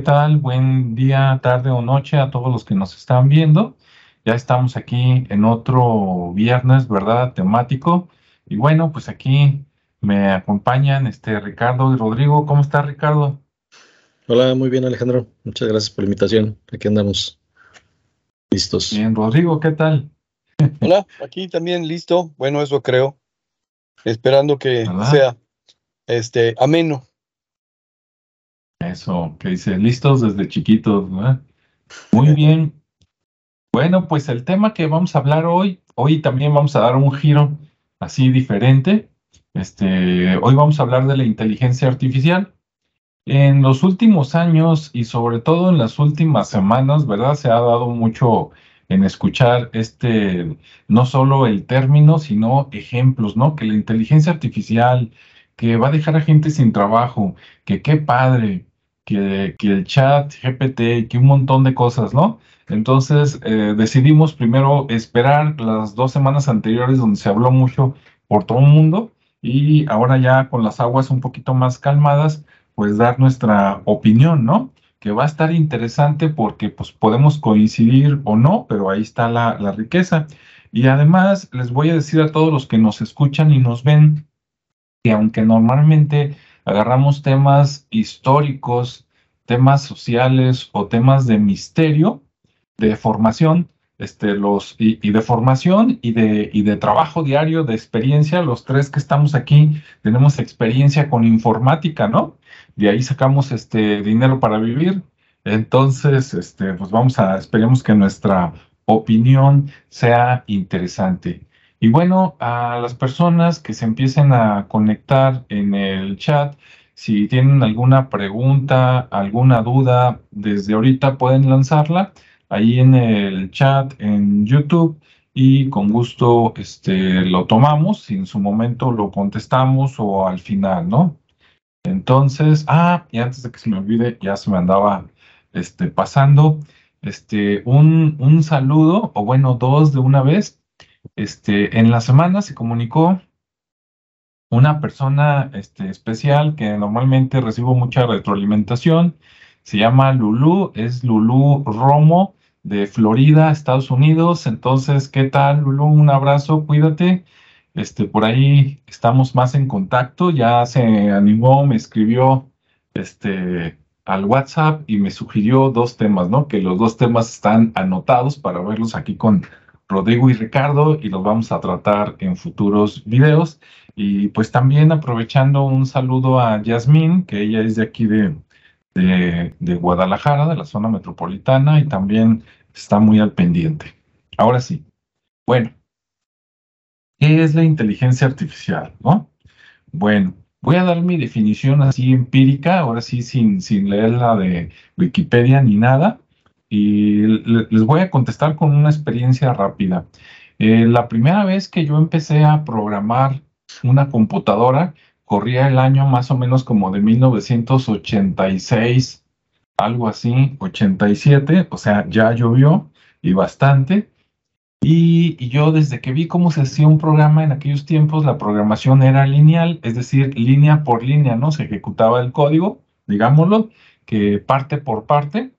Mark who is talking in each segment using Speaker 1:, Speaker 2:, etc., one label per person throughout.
Speaker 1: ¿qué tal? Buen día, tarde o noche a todos los que nos están viendo. Ya estamos aquí en otro viernes, ¿verdad? Temático. Y bueno, pues aquí me acompañan este Ricardo y Rodrigo. ¿Cómo está Ricardo?
Speaker 2: Hola, muy bien Alejandro. Muchas gracias por la invitación. Aquí andamos listos.
Speaker 1: Bien, Rodrigo, ¿qué tal?
Speaker 3: Hola, aquí también listo. Bueno, eso creo. Esperando que sea este ameno.
Speaker 1: Eso, que dice, listos desde chiquitos, ¿no? Muy bien. Bueno, pues el tema que vamos a hablar hoy, hoy también vamos a dar un giro así diferente. Este, hoy vamos a hablar de la inteligencia artificial. En los últimos años y sobre todo en las últimas semanas, ¿verdad? Se ha dado mucho en escuchar este, no solo el término, sino ejemplos, ¿no? Que la inteligencia artificial, que va a dejar a gente sin trabajo, que qué padre, que, el chat, GPT, que un montón de cosas, ¿no? Entonces eh, decidimos primero esperar las dos semanas anteriores donde se habló mucho por todo el mundo y ahora ya con las aguas un poquito más calmadas, pues dar nuestra opinión, ¿no? Que va a estar interesante porque pues podemos coincidir o no, pero ahí está la, la riqueza. Y además les voy a decir a todos los que nos escuchan y nos ven que aunque normalmente agarramos temas históricos, temas sociales o temas de misterio, de formación, este, los, y, de formación y de, y de trabajo diario, de experiencia, los tres que estamos aquí tenemos experiencia con informática, ¿no? De ahí sacamos este dinero para vivir. Entonces, este, pues vamos a, esperemos que nuestra opinión sea interesante. Y bueno, a las personas que se empiecen a conectar en el chat, si tienen alguna pregunta, alguna duda, desde ahorita pueden lanzarla ahí en el chat en YouTube y con gusto este, lo tomamos, si en su momento lo contestamos o al final, ¿no? Entonces, ah, y antes de que se me olvide, ya se me andaba este, pasando, este, un, un saludo, o bueno, dos de una vez este, en la semana se comunicó una persona este, especial que normalmente recibo mucha retroalimentación. Se llama Lulu, es Lulu Romo de Florida, Estados Unidos. Entonces, ¿qué tal, Lulu? Un abrazo, cuídate. Este, por ahí estamos más en contacto. Ya se animó, me escribió este, al WhatsApp y me sugirió dos temas, ¿no? Que los dos temas están anotados para verlos aquí con Rodrigo y Ricardo y los vamos a tratar en futuros videos. Y pues también aprovechando un saludo a Yasmín, que ella es de aquí de, de, Guadalajara, de la zona metropolitana, y también está muy al pendiente. Ahora sí, bueno, ¿qué es la inteligencia artificial? ¿no? Bueno, voy a dar mi definición así empírica, ahora sí sin, sin leer la de Wikipedia ni nada y les voy a contestar con una experiencia rápida. Eh, la primera vez que yo empecé a programar una computadora, corría el año más o menos como de 1986, algo así, 87, o sea, ya llovió y bastante. Y, y, yo desde que vi cómo se hacía un programa en aquellos tiempos, la programación era lineal, es decir, línea por línea, ¿no? Se ejecutaba el código, digámoslo, que parte por parte.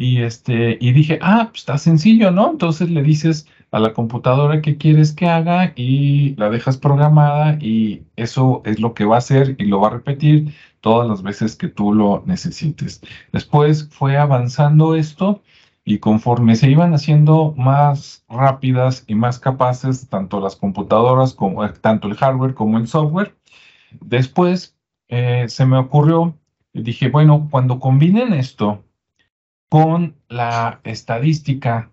Speaker 1: Y, este, y dije, ah, pues está sencillo, ¿no? Entonces le dices a la computadora qué quieres que haga y la dejas programada y eso es lo que va a hacer y lo va a repetir todas las veces que tú lo necesites. Después fue avanzando esto y conforme se iban haciendo más rápidas y más capaces, tanto las computadoras como eh, tanto el hardware como el software, después eh, se me ocurrió, dije, bueno, cuando combinen esto, con la estadística,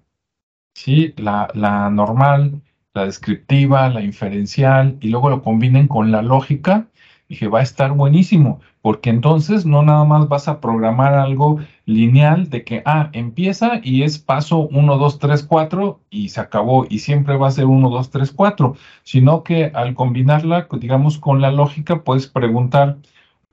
Speaker 1: ¿sí? La, la normal, la descriptiva, la inferencial, y luego lo combinen con la lógica, dije, va a estar buenísimo, porque entonces no nada más vas a programar algo lineal de que, ah, empieza y es paso 1, 2, 3, 4 y se acabó, y siempre va a ser 1, 2, 3, 4, sino que al combinarla, digamos, con la lógica, puedes preguntar,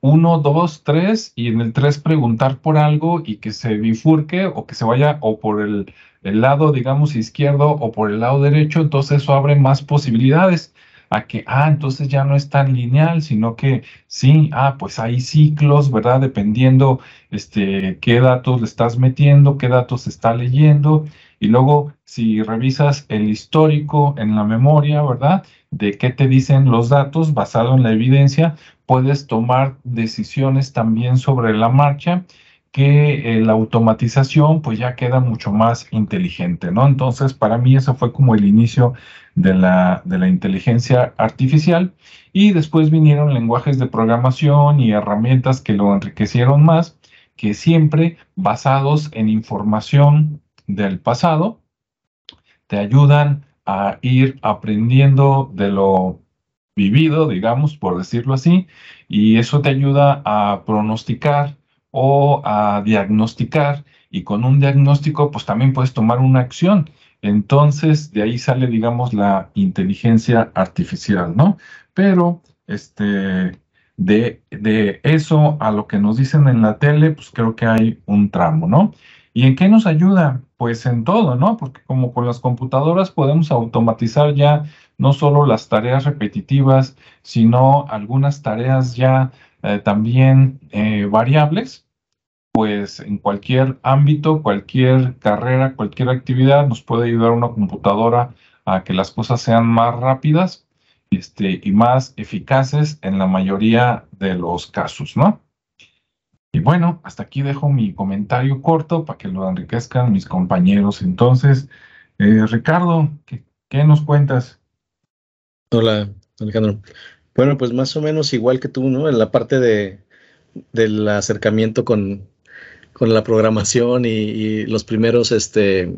Speaker 1: uno, dos, tres, y en el tres preguntar por algo y que se bifurque o que se vaya o por el, lado, digamos, izquierdo o por el lado derecho, entonces eso abre más posibilidades. a que, ah, entonces ya no es tan lineal, sino que sí, ah, pues hay ciclos, ¿verdad? Dependiendo este, qué datos le estás metiendo, qué datos está leyendo. Y luego, si revisas el histórico en la memoria, ¿verdad? De qué te dicen los datos basado en la evidencia, puedes tomar decisiones también sobre la marcha que eh, la automatización pues ya queda mucho más inteligente, ¿no? Entonces, para mí eso fue como el inicio de la, de la inteligencia artificial y después vinieron lenguajes de programación y herramientas que lo enriquecieron más, que siempre basados en información del pasado, te ayudan a ir aprendiendo de lo vivido, digamos, por decirlo así, y eso te ayuda a pronosticar o a diagnosticar y con un diagnóstico pues también puedes tomar una acción. Entonces de ahí sale digamos la inteligencia artificial, ¿no? Pero este de, de eso a lo que nos dicen en la tele pues creo que hay un tramo, ¿no? ¿Y en qué nos ayuda? Pues en todo, ¿no? Porque como con las computadoras podemos automatizar ya no solo las tareas repetitivas, sino algunas tareas ya eh, también eh, variables pues en cualquier ámbito, cualquier carrera, cualquier actividad, nos puede ayudar una computadora a que las cosas sean más rápidas este, y más eficaces en la mayoría de los casos, ¿no? Y bueno, hasta aquí dejo mi comentario corto para que lo enriquezcan mis compañeros. Entonces, eh, Ricardo, ¿qué, ¿qué, nos cuentas?
Speaker 2: Hola, Alejandro. Bueno, pues más o menos igual que tú, ¿no? En la parte de, del acercamiento con, con la programación y, los primeros este,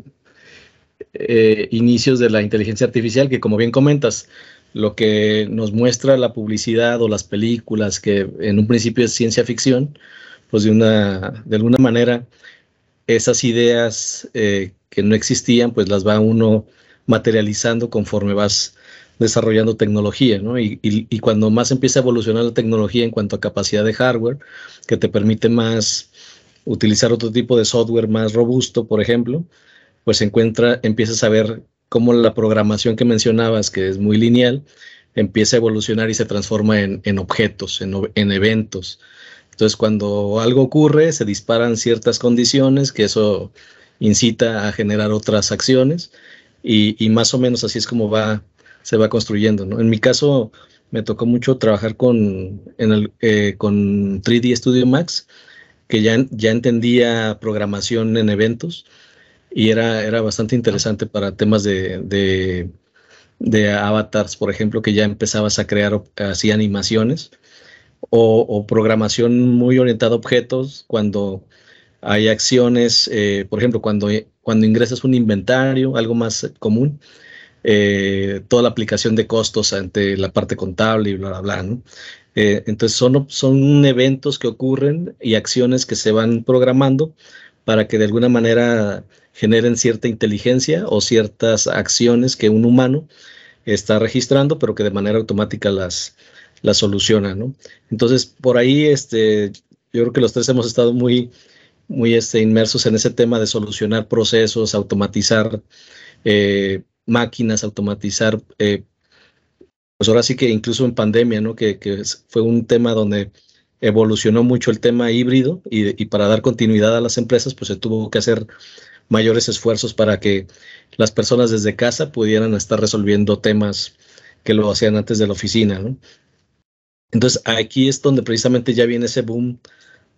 Speaker 2: eh, inicios de la inteligencia artificial, que como bien comentas, lo que nos muestra la publicidad o las películas, que en un principio es ciencia ficción, pues de, una, de alguna manera esas ideas eh, que no existían, pues las va uno materializando conforme vas desarrollando tecnología, ¿no? Y, y, cuando más empieza a evolucionar la tecnología en cuanto a capacidad de hardware, que te permite más utilizar otro tipo de software más robusto, por ejemplo, pues encuentra, empiezas a ver cómo la programación que mencionabas, que es muy lineal, empieza a evolucionar y se transforma en, objetos, en, eventos. Entonces, cuando algo ocurre, se disparan ciertas condiciones, que eso incita a generar otras acciones, y, más o menos así es como va, se va construyendo. En mi caso, me tocó mucho trabajar con, eh, con 3D Studio Max, que ya, ya entendía programación en eventos y era, era bastante interesante para temas de, de, avatars, por ejemplo, que ya empezabas a crear así animaciones o, programación muy orientada a objetos cuando hay acciones, eh, por ejemplo, cuando, cuando ingresas un inventario, algo más común, eh, toda la aplicación de costos ante la parte contable y bla, bla, bla. Eh, entonces son, son eventos que ocurren y acciones que se van programando para que de alguna manera generen cierta inteligencia o ciertas acciones que un humano está registrando, pero que de manera automática las, las soluciona. Entonces, por ahí, este, yo creo que los tres hemos estado muy, muy este, inmersos en ese tema de solucionar procesos, automatizar eh, máquinas, automatizar eh, pues ahora sí que incluso en pandemia, ¿no? Que, fue un tema donde evolucionó mucho el tema híbrido y, para dar continuidad a las empresas, pues se tuvo que hacer mayores esfuerzos para que las personas desde casa pudieran estar resolviendo temas que lo hacían antes de la oficina, ¿no? Entonces aquí es donde precisamente ya viene ese boom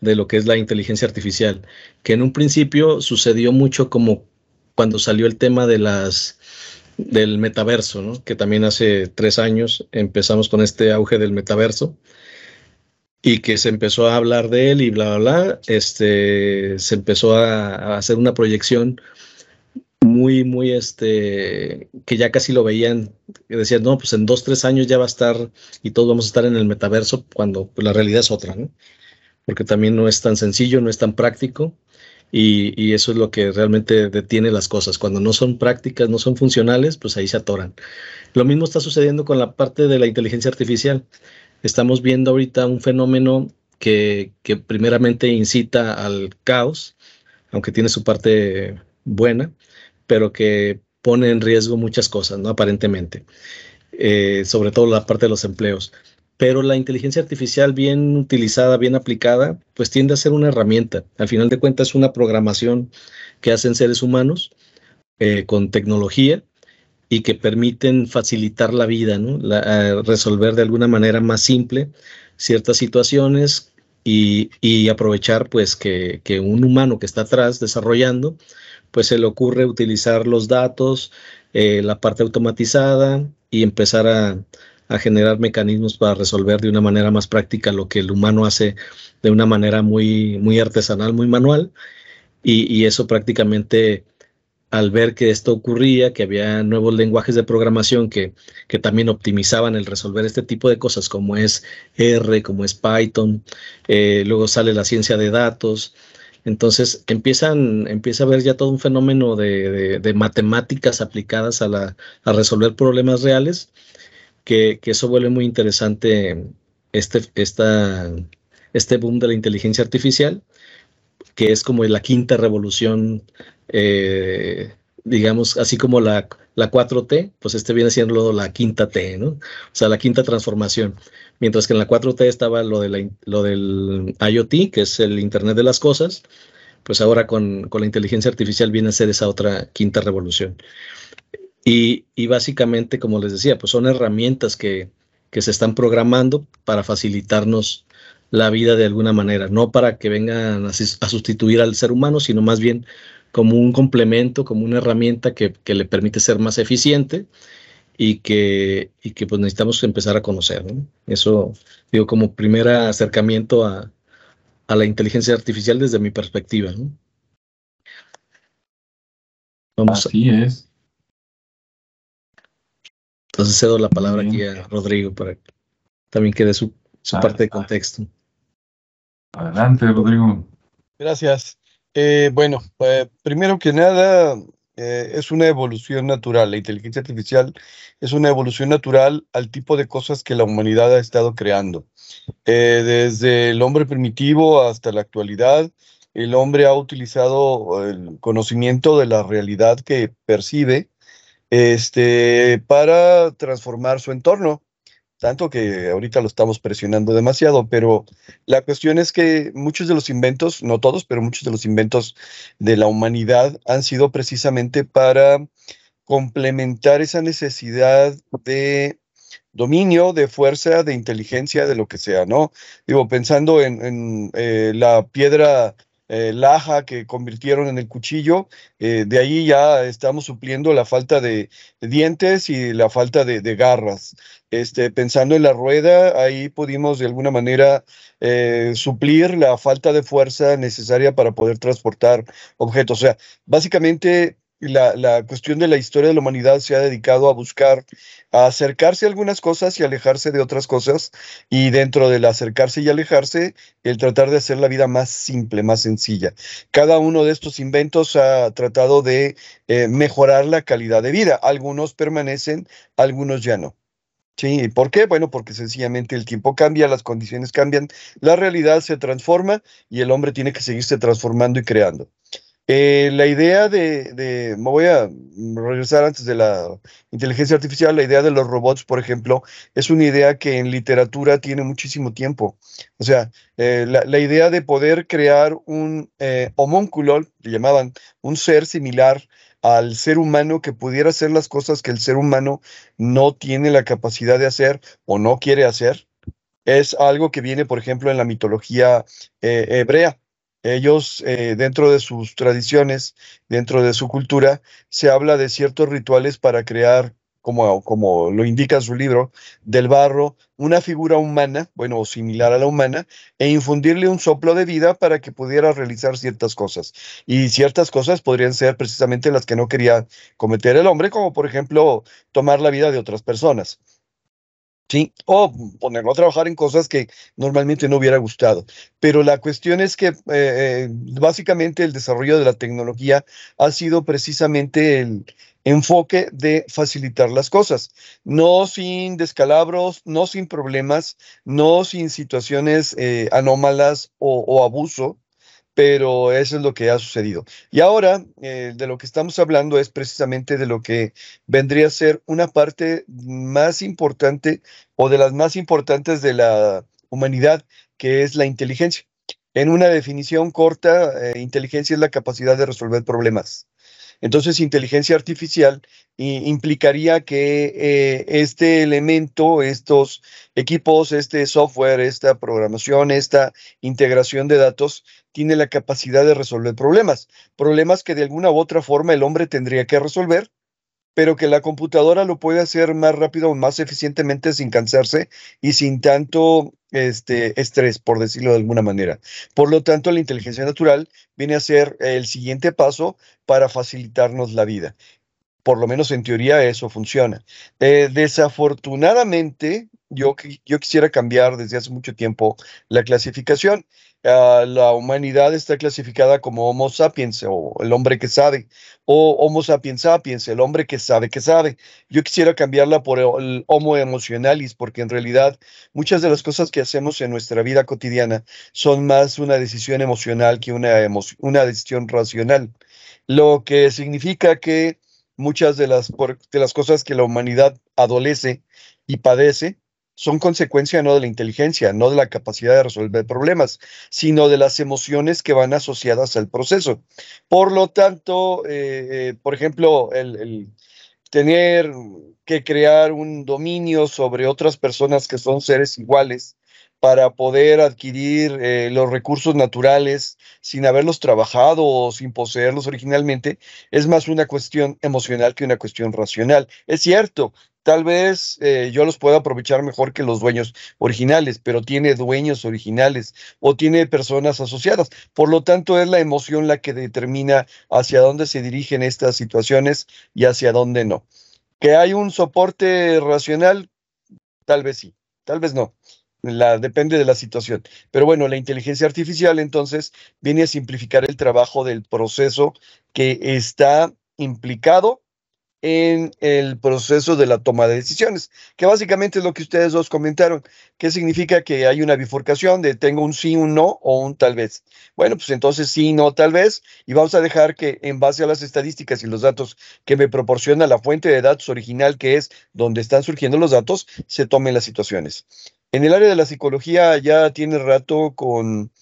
Speaker 2: de lo que es la inteligencia artificial, que en un principio sucedió mucho como cuando salió el tema de las del metaverso, ¿no? que también hace tres años empezamos con este auge del metaverso y que se empezó a hablar de él y bla, bla, bla, este, se empezó a, hacer una proyección muy, muy, este, que ya casi lo veían, que decían, no, pues en dos, tres años ya va a estar y todos vamos a estar en el metaverso cuando pues, la realidad es otra, ¿no? Porque también no es tan sencillo, no es tan práctico y, eso es lo que realmente detiene las cosas. Cuando no son prácticas, no son funcionales, pues ahí se atoran. Lo mismo está sucediendo con la parte de la inteligencia artificial. Estamos viendo ahorita un fenómeno que, que primeramente incita al caos, aunque tiene su parte buena, pero que pone en riesgo muchas cosas, ¿no? Aparentemente. eh, sobre todo la parte de los empleos. Pero la inteligencia artificial bien utilizada, bien aplicada, pues tiende a ser una herramienta. Al final de cuentas es una programación que hacen seres humanos eh, con tecnología y que permiten facilitar la vida, resolver de alguna manera más simple ciertas situaciones y, aprovechar pues que, un humano que está atrás desarrollando, pues se le ocurre utilizar los datos, eh, la parte automatizada y empezar a, generar mecanismos para resolver de una manera más práctica lo que el humano hace de una manera muy, muy artesanal, muy manual. y eso prácticamente al ver que esto ocurría, que había nuevos lenguajes de programación que, que, también optimizaban el resolver este tipo de cosas, como es R, como es Python, eh, luego sale la ciencia de datos. Entonces empiezan, empieza a haber ya todo un fenómeno de, matemáticas aplicadas a, la, a, resolver problemas reales, que, que, eso vuelve muy interesante este, esta, este boom de la inteligencia artificial, que es como la quinta revolución eh, digamos, así como la, la 4T, pues este viene siendo la quinta T, ¿no? O sea, la quinta transformación. Mientras que en la 4T estaba lo, de lo del IoT, que es el Internet de las Cosas, pues ahora con, con, la inteligencia artificial viene a ser esa otra quinta revolución. Y, básicamente, como les decía, pues son herramientas que, que se están programando para facilitarnos la vida de alguna manera, no para que vengan a, a sustituir al ser humano, sino más bien como un complemento, como una herramienta que, le permite ser más eficiente y que, y que pues necesitamos empezar a conocer. Eso, digo, como primer acercamiento a, la inteligencia artificial desde mi perspectiva.
Speaker 1: Vamos Así es.
Speaker 2: Entonces cedo la palabra aquí a Rodrigo para que también quede su, parte de contexto.
Speaker 1: Adelante, Rodrigo.
Speaker 3: Gracias. Eh, bueno, pues, primero que nada, eh, es una evolución natural. La inteligencia artificial es una evolución natural al tipo de cosas que la humanidad ha estado creando. Eh, desde el hombre primitivo hasta la actualidad, el hombre ha utilizado el conocimiento de la realidad que percibe este, para transformar su entorno tanto que ahorita lo estamos presionando demasiado, pero la cuestión es que muchos de los inventos, no todos, pero muchos de los inventos de la humanidad han sido precisamente para complementar esa necesidad de dominio, de fuerza, de inteligencia, de lo que sea, ¿no? Digo, pensando en, eh, la piedra eh, laja que convirtieron en el cuchillo, eh, de ahí ya estamos supliendo la falta de, dientes y la falta de, garras. Este, pensando en la rueda, ahí pudimos de alguna manera eh, suplir la falta de fuerza necesaria para poder transportar objetos. O sea, básicamente la, cuestión de la historia de la humanidad se ha dedicado a buscar, a acercarse a algunas cosas y alejarse de otras cosas, y dentro del acercarse y alejarse, el tratar de hacer la vida más simple, más sencilla. Cada uno de estos inventos ha tratado de eh, mejorar la calidad de vida. Algunos permanecen, algunos ya no. ¿Sí? ¿Por qué? Bueno, porque sencillamente el tiempo cambia, las condiciones cambian, la realidad se transforma y el hombre tiene que seguirse transformando y creando. Eh, la idea de, me voy a regresar antes de la inteligencia artificial, la idea de los robots, por ejemplo, es una idea que en literatura tiene muchísimo tiempo. O sea, eh, la, idea de poder crear un eh, homúnculo, le llamaban, un ser similar al ser humano que pudiera hacer las cosas que el ser humano no tiene la capacidad de hacer o no quiere hacer, es algo que viene, por ejemplo, en la mitología hebrea. Ellos, eh, dentro de sus tradiciones, dentro de su cultura, se habla de ciertos rituales para crear, como, como lo indica su libro, del barro, una figura humana, bueno, o similar a la humana, e infundirle un soplo de vida para que pudiera realizar ciertas cosas. Y ciertas cosas podrían ser precisamente las que no quería cometer el hombre, como por ejemplo tomar la vida de otras personas. ¿Sí? O ponerlo a trabajar en cosas que normalmente no hubiera gustado. Pero la cuestión es que eh, eh, básicamente el desarrollo de la tecnología ha sido precisamente el enfoque de facilitar las cosas, no sin descalabros, no sin problemas, no sin situaciones eh, anómalas o, abuso, pero eso es lo que ha sucedido. Y ahora, eh, de lo que estamos hablando es precisamente de lo que vendría a ser una parte más importante o de las más importantes de la humanidad, que es la inteligencia. En una definición corta, eh, inteligencia es la capacidad de resolver problemas. Entonces, inteligencia artificial implicaría que eh, este elemento, estos equipos, este software, esta programación, esta integración de datos, tiene la capacidad de resolver problemas. Problemas que de alguna u otra forma el hombre tendría que resolver pero que la computadora lo puede hacer más rápido, más eficientemente sin cansarse y sin tanto este, estrés, por decirlo de alguna manera. Por lo tanto, la inteligencia natural viene a ser el siguiente paso para facilitarnos la vida. Por lo menos en teoría eso funciona. Eh, desafortunadamente, yo, yo quisiera cambiar desde hace mucho tiempo la clasificación. La humanidad está clasificada como Homo sapiens o el hombre que sabe, o Homo sapiens sapiens, el hombre que sabe que sabe. Yo quisiera cambiarla por el Homo emocionalis, porque en realidad muchas de las cosas que hacemos en nuestra vida cotidiana son más una decisión emocional que una, una decisión racional, lo que significa que muchas de las, de las cosas que la humanidad adolece y padece, son consecuencia no de la inteligencia, no de la capacidad de resolver problemas, sino de las emociones que van asociadas al proceso. Por lo tanto, eh, eh, por ejemplo, el, tener que crear un dominio sobre otras personas que son seres iguales para poder adquirir eh, los recursos naturales sin haberlos trabajado o sin poseerlos originalmente, es más una cuestión emocional que una cuestión racional. Es cierto, tal vez eh, yo los pueda aprovechar mejor que los dueños originales, pero tiene dueños originales o tiene personas asociadas. Por lo tanto, es la emoción la que determina hacia dónde se dirigen estas situaciones y hacia dónde no. Que hay un soporte racional, tal vez sí, tal vez no la, depende de la situación. Pero bueno, la inteligencia artificial entonces viene a simplificar el trabajo del proceso que está implicado en el proceso de la toma de decisiones, que básicamente es lo que ustedes dos comentaron, que significa que hay una bifurcación de tengo un sí, un no o un tal vez. Bueno, pues entonces sí, no, tal vez, y vamos a dejar que en base a las estadísticas y los datos que me proporciona la fuente de datos original, que es donde están surgiendo los datos, se tomen las situaciones. En el área de la psicología ya tiene rato con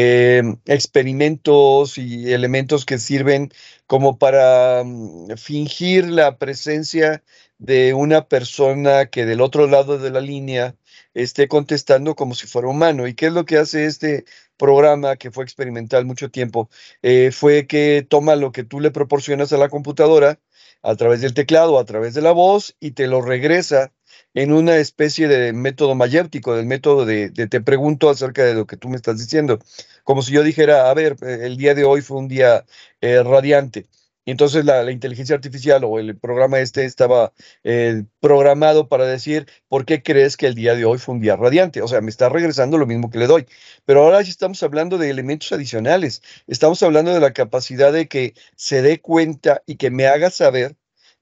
Speaker 3: eh, experimentos y elementos que sirven como para mm, fingir la presencia de una persona que del otro lado de la línea esté contestando como si fuera humano. ¿Y qué es lo que hace este programa que fue experimental mucho tiempo? Eh, fue que toma lo que tú le proporcionas a la computadora a través del teclado, a través de la voz y te lo regresa en una especie de método mayéptico, del método de, te pregunto acerca de lo que tú me estás diciendo, como si yo dijera, a ver, eh, el día de hoy fue un día eh, radiante. Y entonces la, inteligencia artificial o el programa este estaba eh, programado para decir, ¿por qué crees que el día de hoy fue un día radiante? O sea, me está regresando lo mismo que le doy. Pero ahora sí estamos hablando de elementos adicionales. Estamos hablando de la capacidad de que se dé cuenta y que me haga saber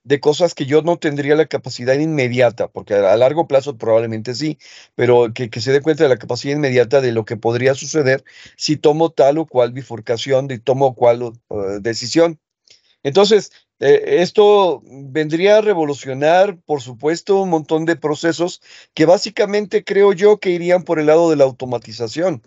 Speaker 3: de cosas que yo no tendría la capacidad inmediata, porque a, largo plazo probablemente sí, pero que, se dé cuenta de la capacidad inmediata de lo que podría suceder si tomo tal o cual bifurcación, de tomo cual decisión. Entonces, eh, esto vendría a revolucionar, por supuesto, un montón de procesos que básicamente creo yo que irían por el lado de la automatización.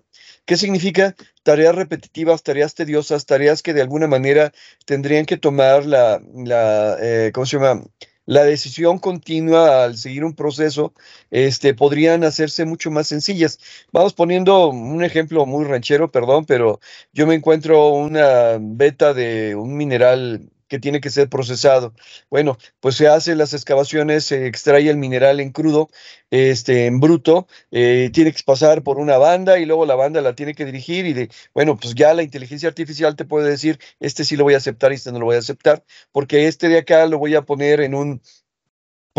Speaker 3: ¿Qué significa? Tareas repetitivas, tareas tediosas, tareas que de alguna manera tendrían que tomar la, la eh, ¿cómo se llama? La decisión continua al seguir un proceso, este, podrían hacerse mucho más sencillas. Vamos poniendo un ejemplo muy ranchero, perdón, pero yo me encuentro una beta de un mineral que tiene que ser procesado. Bueno, pues se hacen las excavaciones, se extrae el mineral en crudo, este, en bruto, eh, tiene que pasar por una banda y luego la banda la tiene que dirigir y de, bueno, pues ya la inteligencia artificial te puede decir, este sí lo voy a aceptar y este no lo voy a aceptar, porque este de acá lo voy a poner en un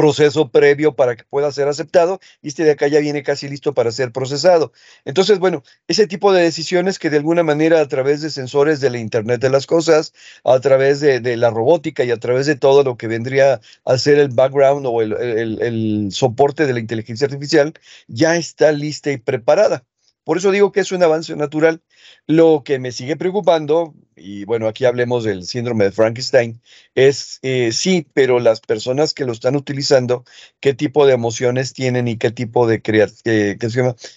Speaker 3: proceso previo para que pueda ser aceptado y este de acá ya viene casi listo para ser procesado. Entonces, bueno, ese tipo de decisiones que de alguna manera a través de sensores de la Internet de las Cosas, a través de, la robótica y a través de todo lo que vendría a ser el background o el, el soporte de la inteligencia artificial, ya está lista y preparada. Por eso digo que es un avance natural. Lo que me sigue preocupando, y bueno, aquí hablemos del síndrome de Frankenstein, es eh, sí, pero las personas que lo están utilizando, qué tipo de emociones tienen y qué tipo de, eh,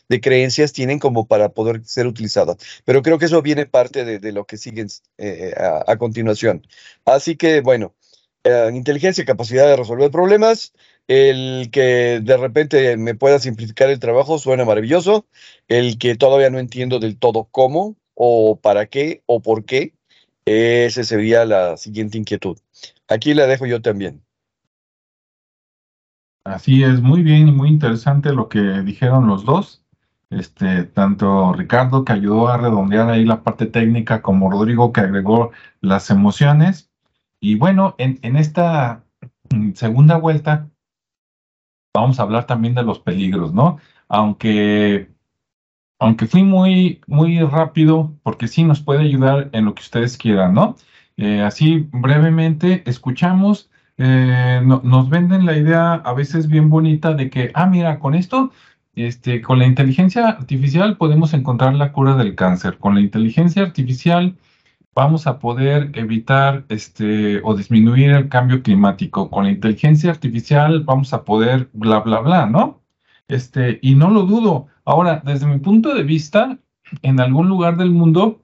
Speaker 3: de creencias tienen como para poder ser utilizadas. Pero creo que eso viene parte de, lo que siguen eh, a, a, continuación. Así que, bueno, inteligencia capacidad de resolver problemas, el que de repente me pueda simplificar el trabajo suena maravilloso. El que todavía no entiendo del todo cómo o para qué o por qué, esa sería la siguiente inquietud. Aquí la dejo yo también.
Speaker 1: Así es, muy bien y muy interesante lo que dijeron los dos. Este, tanto Ricardo que ayudó a redondear ahí la parte técnica como Rodrigo que agregó las emociones. Y bueno, en, esta mm, segunda vuelta vamos a hablar también de los peligros, ¿no? Aunque, aunque fui muy, muy rápido, porque sí nos puede ayudar en lo que ustedes quieran, ¿no? Eh, así brevemente, escuchamos, eh, nos venden la idea a veces bien bonita de que, ah, mira, con esto, este, con la inteligencia artificial podemos encontrar la cura del cáncer. Con la inteligencia artificial vamos a poder evitar este, o disminuir el cambio climático. Con la inteligencia artificial vamos a poder bla, bla, bla, ¿no? Este, y no lo dudo. Ahora, desde mi punto de vista, en algún lugar del mundo,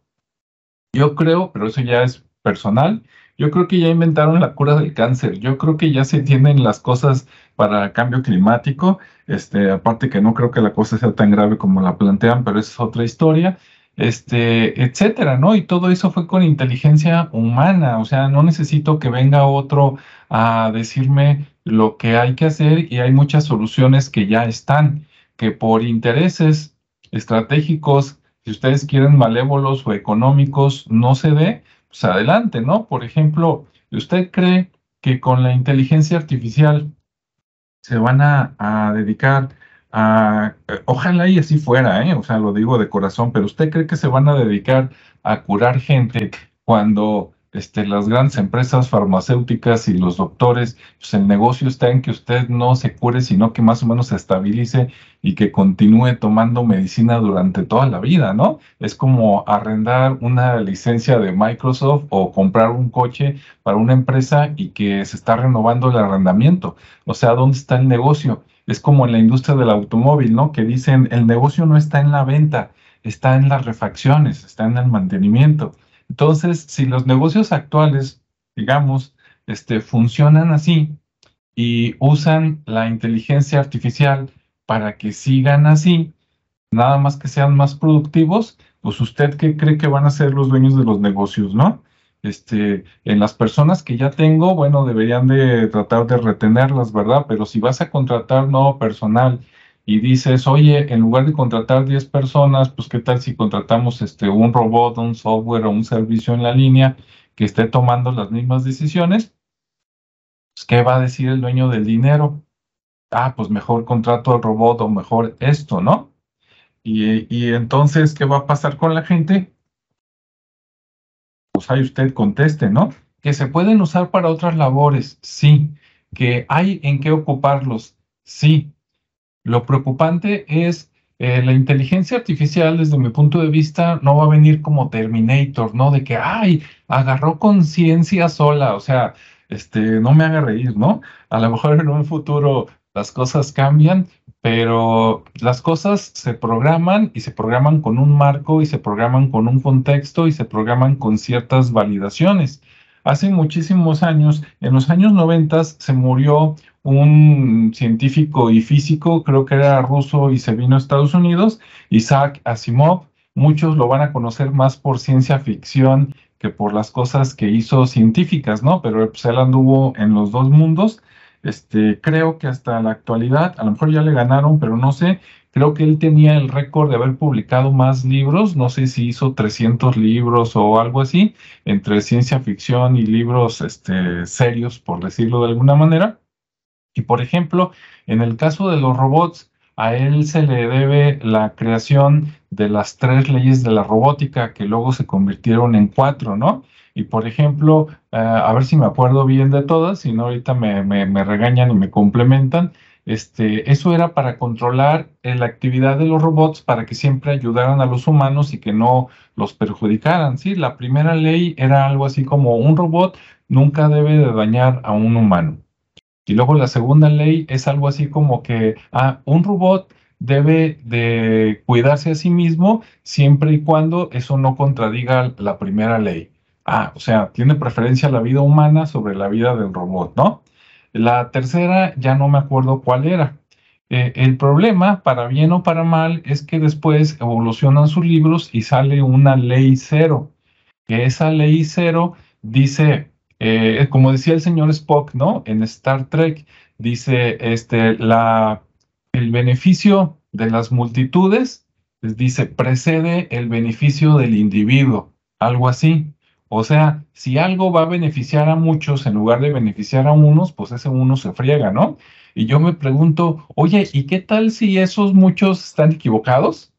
Speaker 1: yo creo, pero eso ya es personal, yo creo que ya inventaron la cura del cáncer. Yo creo que ya se tienen las cosas para el cambio climático. Este, aparte que no creo que la cosa sea tan grave como la plantean, pero es otra historia este, etcétera, ¿no? Y todo eso fue con inteligencia humana, o sea, no necesito que venga otro a decirme lo que hay que hacer y hay muchas soluciones que ya están, que por intereses estratégicos, si ustedes quieren malévolos o económicos, no se dé, pues adelante, ¿no? Por ejemplo, ¿usted cree que con la inteligencia artificial se van a, a dedicar ojalá y así fuera, ¿eh? o sea, lo digo de corazón, pero ¿usted cree que se van a dedicar a curar gente cuando este, las grandes empresas farmacéuticas y los doctores, pues el negocio está en que usted no se cure, sino que más o menos se estabilice y que continúe tomando medicina durante toda la vida, ¿no? Es como arrendar una licencia de Microsoft o comprar un coche para una empresa y que se está renovando el arrendamiento. O sea, ¿dónde está el negocio? Es como en la industria del automóvil, ¿no? Que dicen, el negocio no está en la venta, está en las refacciones, está en el mantenimiento. Entonces, si los negocios actuales, digamos, este, funcionan así y usan la inteligencia artificial para que sigan así, nada más que sean más productivos, pues usted qué cree que van a ser los dueños de los negocios, ¿no? Este, en las personas que ya tengo, bueno, deberían de tratar de retenerlas, ¿verdad? Pero si vas a contratar nuevo personal y dices, oye, en lugar de contratar 10 personas, pues qué tal si contratamos este, un robot, un software o un servicio en la línea que esté tomando las mismas decisiones, pues, ¿qué va a decir el dueño del dinero? Ah, pues mejor contrato al robot o mejor esto, ¿no? Y, y entonces, ¿qué va a pasar con la gente? Pues ahí usted conteste, ¿no? Que se pueden usar para otras labores, sí. Que hay en qué ocuparlos, sí. Lo preocupante es eh, la inteligencia artificial, desde mi punto de vista, no va a venir como Terminator, ¿no? De que, ay, agarró conciencia sola, o sea, este, no me haga reír, ¿no? A lo mejor en un futuro las cosas cambian, pero las cosas se programan y se programan con un marco y se programan con un contexto y se programan con ciertas validaciones. Hace muchísimos años, en los años 90, se murió un científico y físico, creo que era ruso y se vino a Estados Unidos, Isaac Asimov. Muchos lo van a conocer más por ciencia ficción que por las cosas que hizo científicas, ¿no? Pero pues, él anduvo en los dos mundos este, creo que hasta la actualidad, a lo mejor ya le ganaron, pero no sé, creo que él tenía el récord de haber publicado más libros, no sé si hizo 300 libros o algo así, entre ciencia ficción y libros este, serios, por decirlo de alguna manera. Y por ejemplo, en el caso de los robots, a él se le debe la creación de las tres leyes de la robótica que luego se convirtieron en cuatro, ¿no? Y por ejemplo, eh, a ver si me acuerdo bien de todas, si no ahorita me, regañan y me complementan. este, eso era para controlar eh, la actividad de los robots para que siempre ayudaran a los humanos y que no los perjudicaran. Sí, la primera ley era algo así como un robot nunca debe de dañar a un humano. Y luego la segunda ley es algo así como que ah, un robot debe de cuidarse a sí mismo siempre y cuando eso no contradiga la primera ley. Ah, o sea, tiene preferencia la vida humana sobre la vida del robot, ¿no? La tercera ya no me acuerdo cuál era. Eh, el problema, para bien o para mal, es que después evolucionan sus libros y sale una ley cero. Que esa ley cero dice, eh, como decía el señor Spock, ¿no? En Star Trek, dice, este, la, el beneficio de las multitudes, les dice, precede el beneficio del individuo, algo así. O sea, si algo va a beneficiar a muchos en lugar de beneficiar a unos, pues ese uno se friega, ¿no? Y yo me pregunto, oye, ¿y qué tal si esos muchos están equivocados?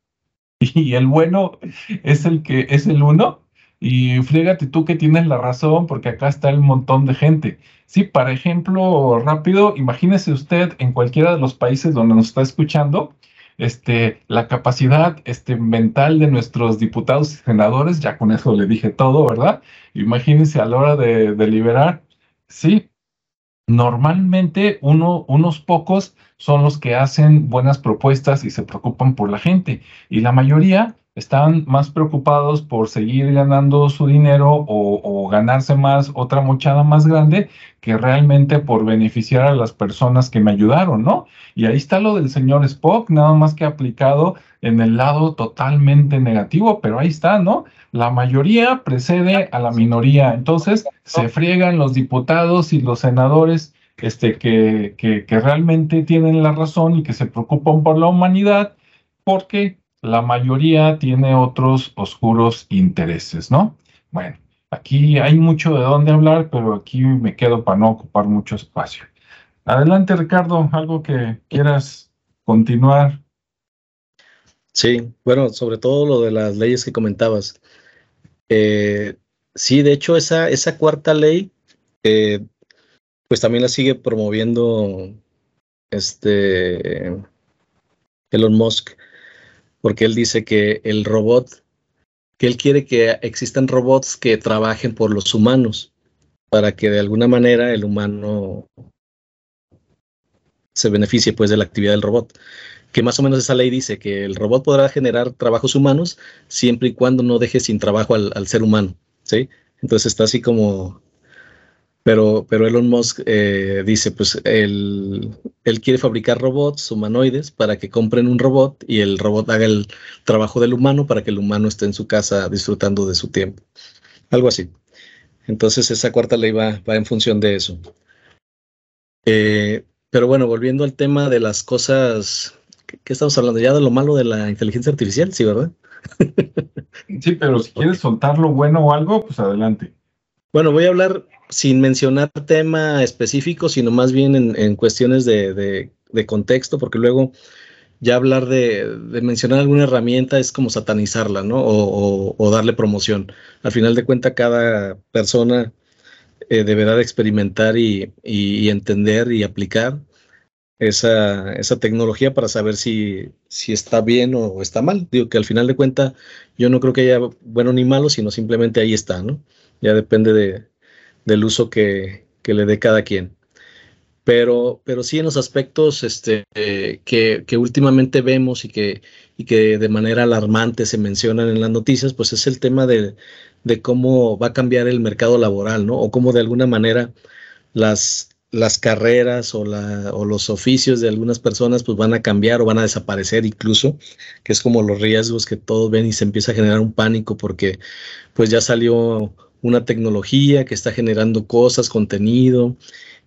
Speaker 1: Y el bueno es el que es el uno. Y frígate tú que tienes la razón, porque acá está el montón de gente. Sí, por ejemplo, rápido, imagínese usted en cualquiera de los países donde nos está escuchando, este, la capacidad este, mental de nuestros diputados y senadores, ya con eso le dije todo, ¿verdad? Imagínense a la hora de deliberar, sí, normalmente uno, unos pocos son los que hacen buenas propuestas y se preocupan por la gente, y la mayoría están más preocupados por seguir ganando su dinero o, ganarse más, otra mochada más grande, que realmente por beneficiar a las personas que me ayudaron, ¿no? Y ahí está lo del señor Spock, nada más que aplicado en el lado totalmente negativo, pero ahí está, ¿no? La mayoría precede a la minoría, entonces se friegan los diputados y los senadores este, que, que, que realmente tienen la razón y que se preocupan por la humanidad, porque la mayoría tiene otros oscuros intereses, ¿no? Bueno, aquí hay mucho de dónde hablar, pero aquí me quedo para no ocupar mucho espacio. Adelante, Ricardo, algo que quieras continuar.
Speaker 2: Sí, bueno, sobre todo lo de las leyes que comentabas. Eh, sí, de hecho, esa, esa cuarta ley, eh, pues también la sigue promoviendo este Elon Musk porque él dice que el robot, que él quiere que existan robots que trabajen por los humanos, para que de alguna manera el humano se beneficie pues de la actividad del robot. Que más o menos esa ley dice que el robot podrá generar trabajos humanos siempre y cuando no deje sin trabajo al, ser humano, ¿sí? Entonces está así como pero, pero Elon Musk eh, dice, pues él, él, quiere fabricar robots humanoides para que compren un robot y el robot haga el trabajo del humano para que el humano esté en su casa disfrutando de su tiempo. Algo así. Entonces esa cuarta ley va, va en función de eso. Eh, pero bueno, volviendo al tema de las cosas, ¿qué, estamos hablando? Ya de lo malo de la inteligencia artificial, sí, ¿verdad?
Speaker 1: sí, pero si quieres soltar lo bueno o algo, pues adelante.
Speaker 2: Bueno, voy a hablar sin mencionar tema específico, sino más bien en, cuestiones de, contexto, porque luego ya hablar de, mencionar alguna herramienta es como satanizarla, ¿no? O, darle promoción. Al final de cuentas, cada persona eh, deberá de experimentar y, entender y aplicar esa, esa, tecnología para saber si, si está bien o está mal. Digo que al final de cuentas yo no creo que haya bueno ni malo, sino simplemente ahí está, ¿no? Ya depende de, del uso que, le dé cada quien. Pero, pero sí en los aspectos este, que, últimamente vemos y que, y que de manera alarmante se mencionan en las noticias, pues es el tema de, cómo va a cambiar el mercado laboral, ¿no? O cómo de alguna manera las, las carreras o, la, o los oficios de algunas personas pues van a cambiar o van a desaparecer incluso, que es como los riesgos que todos ven y se empieza a generar un pánico porque pues ya salió una tecnología que está generando cosas, contenido,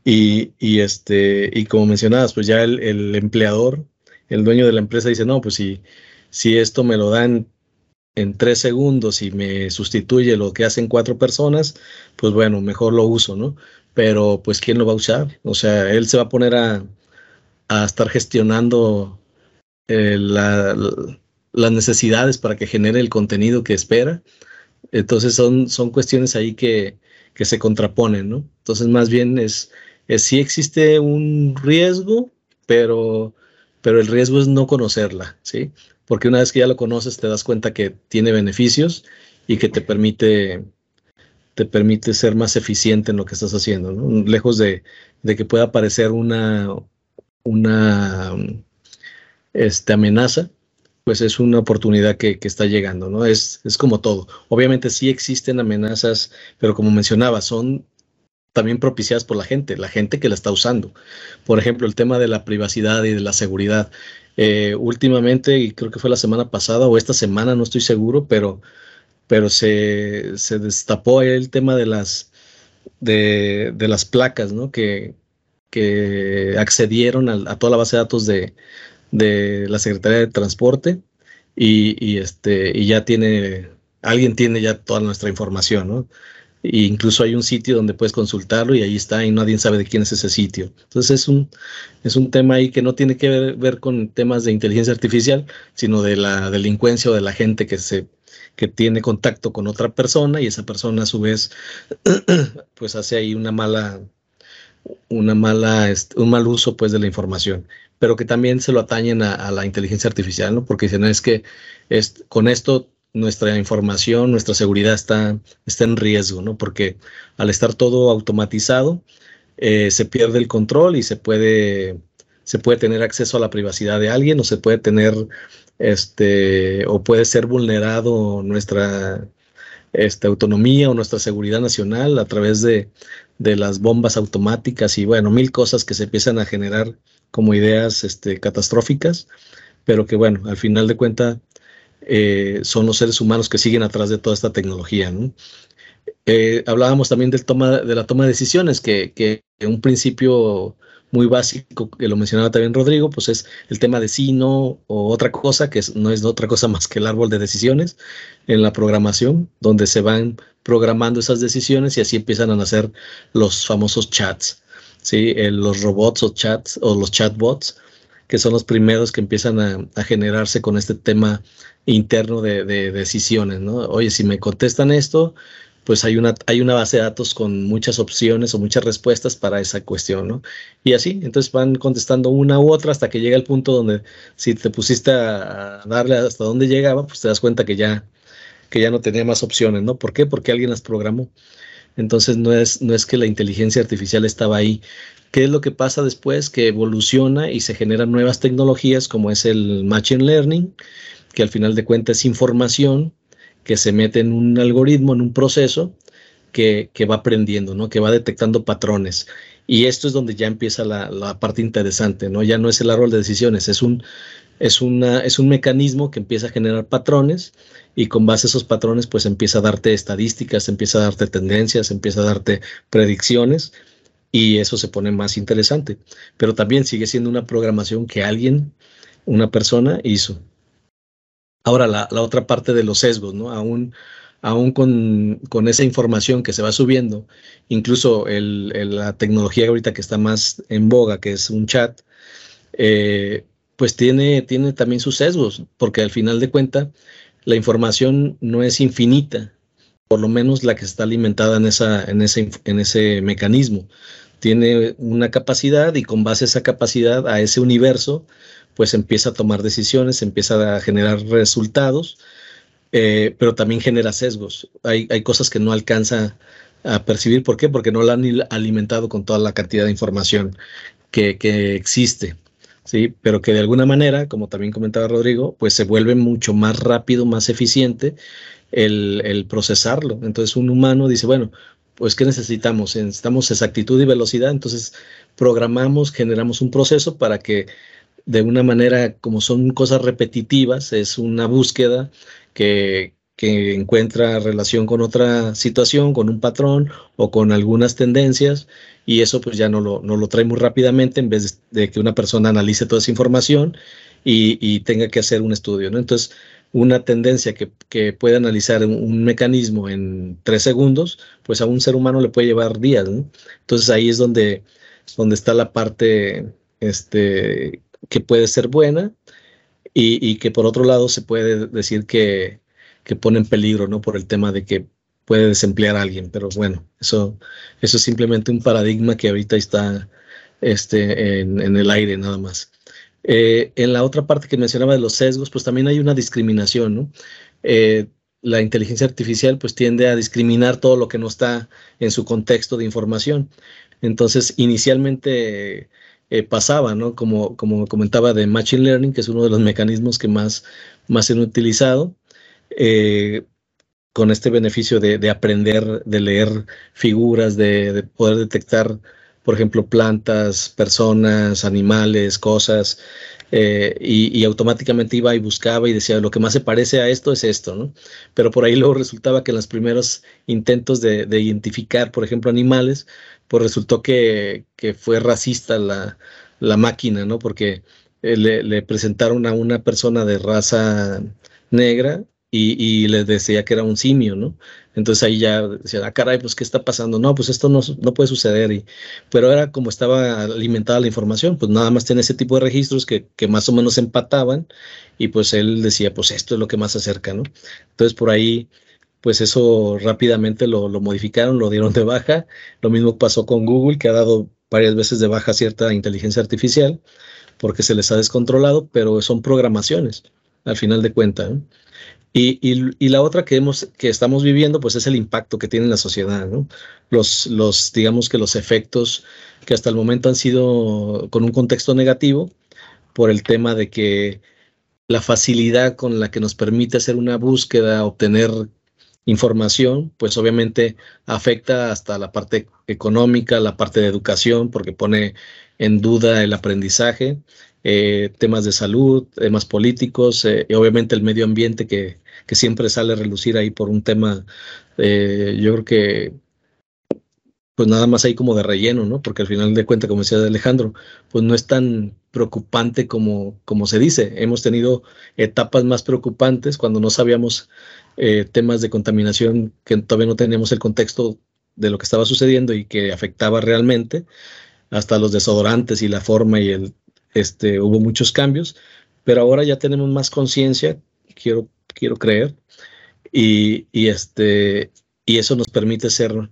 Speaker 2: y, este, y como mencionabas, pues ya el, empleador, el dueño de la empresa dice, no, pues si, si esto me lo dan en tres segundos y me sustituye lo que hacen cuatro personas, pues bueno, mejor lo uso, ¿no? Pero pues ¿quién lo va a usar? O sea, él se va a poner a, estar gestionando eh, las necesidades para que genere el contenido que espera entonces son, son cuestiones ahí que, que se contraponen, ¿no? Entonces más bien es, es sí existe un riesgo, pero, pero el riesgo es no conocerla, ¿sí? Porque una vez que ya lo conoces te das cuenta que tiene beneficios y que te permite te permite ser más eficiente en lo que estás haciendo, ¿no? Lejos de, de que pueda parecer una, una este, amenaza, pues es una oportunidad que, que, está llegando, ¿no? Es, es como todo. Obviamente sí existen amenazas, pero como mencionaba, son también propiciadas por la gente, la gente que la está usando. Por ejemplo, el tema de la privacidad y de la seguridad. Eh, últimamente, y creo que fue la semana pasada o esta semana, no estoy seguro, pero, pero se, se destapó el tema de las, de, de las placas, ¿no? Que, que accedieron a, a, toda la base de datos de, de la Secretaría de Transporte y, y, este, y ya tiene, alguien tiene ya toda nuestra información, ¿no? E incluso hay un sitio donde puedes consultarlo y ahí está y nadie sabe de quién es ese sitio. Entonces es un, es un tema ahí que no tiene que ver, con temas de inteligencia artificial, sino de la delincuencia o de la gente que se que tiene contacto con otra persona y esa persona a su vez pues hace ahí una mala una mala un mal uso pues de la información pero que también se lo atañen a, la inteligencia artificial, ¿no? Porque dicen, es que es, con esto nuestra información, nuestra seguridad está, está en riesgo, ¿no? Porque al estar todo automatizado, eh, se pierde el control y se puede, se puede tener acceso a la privacidad de alguien o se puede tener, este, o puede ser vulnerado nuestra esta autonomía o nuestra seguridad nacional a través de, de las bombas automáticas y bueno, mil cosas que se empiezan a generar como ideas este, catastróficas, pero que bueno, al final de cuentas eh, son los seres humanos que siguen atrás de toda esta tecnología. ¿no? Eh, hablábamos también de la toma de decisiones, que, que un principio muy básico, que lo mencionaba también Rodrigo, pues es el tema de sí, no o otra cosa, que no es otra cosa más que el árbol de decisiones en la programación, donde se van programando esas decisiones y así empiezan a nacer los famosos chats. ¿Sí? los robots o chats o los chatbots, que son los primeros que empiezan a, generarse con este tema interno de, decisiones, ¿no? Oye, si me contestan esto, pues hay una, hay una base de datos con muchas opciones o muchas respuestas para esa cuestión, ¿no? Y así, entonces van contestando una u otra hasta que llega el punto donde si te pusiste a darle hasta dónde llegaba, pues te das cuenta que ya, que ya no tenía más opciones, ¿no? ¿Por qué? Porque alguien las programó. Entonces no es, no es que la inteligencia artificial estaba ahí. ¿Qué es lo que pasa después? Que evoluciona y se generan nuevas tecnologías como es el Machine Learning, que al final de cuentas es información que se mete en un algoritmo, en un proceso que, que va aprendiendo, ¿no? que va detectando patrones. Y esto es donde ya empieza la, la, parte interesante, ¿no? Ya no es el árbol de decisiones, es un, es, una, es un mecanismo que empieza a generar patrones y con base a esos patrones pues empieza a darte estadísticas, empieza a darte tendencias, empieza a darte predicciones y eso se pone más interesante. Pero también sigue siendo una programación que alguien, una persona hizo. Ahora la, la otra parte de los sesgos, ¿no? Aún, aún con, con, esa información que se va subiendo, incluso el, la tecnología ahorita que está más en boga, que es un chat, eh, pues tiene, tiene también sus sesgos, porque al final de cuentas la información no es infinita, por lo menos la que está alimentada en, esa, en, ese, en ese mecanismo. Tiene una capacidad y con base a esa capacidad, a ese universo, pues empieza a tomar decisiones, empieza a generar resultados, eh, pero también genera sesgos. Hay, hay cosas que no alcanza a percibir. ¿Por qué? Porque no la han alimentado con toda la cantidad de información que, que existe. ¿Sí? Pero que de alguna manera, como también comentaba Rodrigo, pues se vuelve mucho más rápido, más eficiente el, el procesarlo. Entonces un humano dice, bueno, pues ¿qué necesitamos? Necesitamos exactitud y velocidad, entonces programamos, generamos un proceso para que de una manera, como son cosas repetitivas, es una búsqueda que, que encuentra relación con otra situación, con un patrón o con algunas tendencias y eso pues ya no lo, no lo trae muy rápidamente en vez de, que una persona analice toda esa información y, y, tenga que hacer un estudio. ¿no? Entonces, una tendencia que, que puede analizar un, un, mecanismo en tres segundos, pues a un ser humano le puede llevar días. ¿no? Entonces ahí es donde, donde está la parte este, que puede ser buena y, y que por otro lado se puede decir que, que pone en peligro, ¿no? Por el tema de que puede desemplear a alguien, pero bueno, eso, eso es simplemente un paradigma que ahorita está este, en, el aire nada más. Eh, en la otra parte que mencionaba de los sesgos, pues también hay una discriminación, ¿no? Eh, la inteligencia artificial pues tiende a discriminar todo lo que no está en su contexto de información. Entonces, inicialmente eh, pasaba, ¿no? Como, como comentaba de Machine Learning, que es uno de los mecanismos que más, más se han utilizado, eh, con este beneficio de, aprender, de leer figuras, de, poder detectar, por ejemplo, plantas, personas, animales, cosas, eh, y, automáticamente iba y buscaba y decía, lo que más se parece a esto es esto, ¿no? Pero por ahí luego resultaba que en los primeros intentos de, identificar, por ejemplo, animales, pues resultó que, fue racista la, máquina, ¿no? Porque eh, le, presentaron a una persona de raza negra y, les decía que era un simio, ¿no? Entonces ahí ya decía, ah, caray, pues, ¿qué está pasando? No, pues esto no, no puede suceder. Y, pero era como estaba alimentada la información, pues nada más tiene ese tipo de registros que, que, más o menos empataban y pues él decía, pues esto es lo que más se acerca, ¿no? Entonces por ahí, pues eso rápidamente lo, lo modificaron, lo dieron de baja. Lo mismo pasó con Google, que ha dado varias veces de baja cierta inteligencia artificial porque se les ha descontrolado, pero son programaciones al final de cuentas. Y, la otra que, hemos, que estamos viviendo, pues es el impacto que tiene en la sociedad, ¿no? Los, los, digamos que los efectos que hasta el momento han sido con un contexto negativo por el tema de que la facilidad con la que nos permite hacer una búsqueda, obtener información, pues obviamente afecta hasta la parte económica, la parte de educación, porque pone en duda el aprendizaje, eh, temas de salud, temas políticos eh, y obviamente el medio ambiente que, que, siempre sale a relucir ahí por un tema, eh, yo creo que pues nada más ahí como de relleno, ¿no? Porque al final de cuentas, como decía Alejandro, pues no es tan preocupante como, como se dice. Hemos tenido etapas más preocupantes cuando no sabíamos temas de contaminación que todavía no teníamos el contexto de lo que estaba sucediendo y que afectaba realmente, hasta los desodorantes y la forma y el este, hubo muchos cambios, pero ahora ya tenemos más conciencia, quiero, quiero creer, y, este, y eso nos permite ser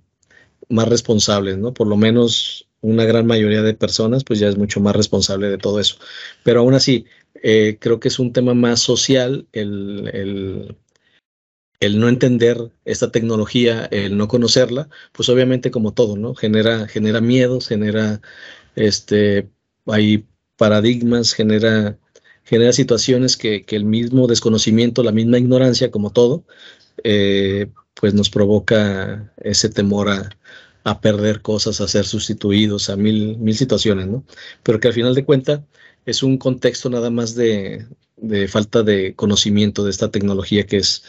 Speaker 2: más responsables, ¿no? Por lo menos una gran mayoría de personas, pues ya es mucho más responsable de todo eso. Pero aún así, eh, creo que es un tema más social el, el, el, no entender esta tecnología, el no conocerla, pues obviamente como todo, ¿no? Genera, genera miedos, genera, este, hay paradigmas, genera, genera situaciones que, el mismo desconocimiento, la misma ignorancia, como todo, eh, pues nos provoca ese temor a, perder cosas, a ser sustituidos, a mil, mil situaciones, ¿no? Pero que al final de cuentas es un contexto nada más de, falta de conocimiento de esta tecnología que es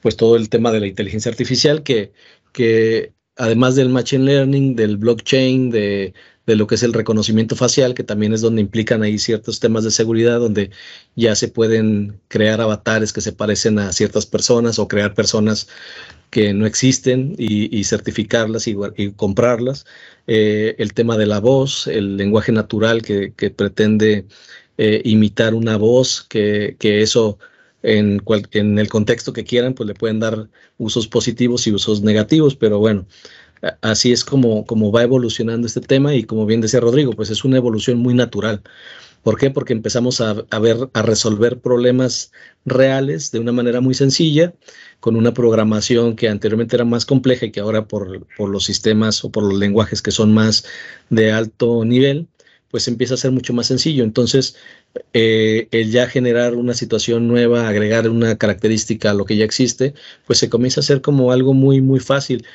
Speaker 2: pues todo el tema de la inteligencia artificial que, que además del machine learning, del blockchain, de, de lo que es el reconocimiento facial, que también es donde implican ahí ciertos temas de seguridad, donde ya se pueden crear avatares que se parecen a ciertas personas o crear personas que no existen y, certificarlas y, comprarlas. Eh, el tema de la voz, el lenguaje natural que, pretende eh, imitar una voz, que, eso en, en el contexto que quieran, pues le pueden dar usos positivos y usos negativos, pero bueno, así es como, como va evolucionando este tema y como bien decía Rodrigo, pues es una evolución muy natural. ¿Por qué? Porque empezamos a, ver, a resolver problemas reales de una manera muy sencilla, con una programación que anteriormente era más compleja y que ahora por, por los sistemas o por los lenguajes que son más de alto nivel, pues empieza a ser mucho más sencillo. Entonces, eh, el ya generar una situación nueva, agregar una característica a lo que ya existe, pues se comienza a hacer como algo muy, muy fácil.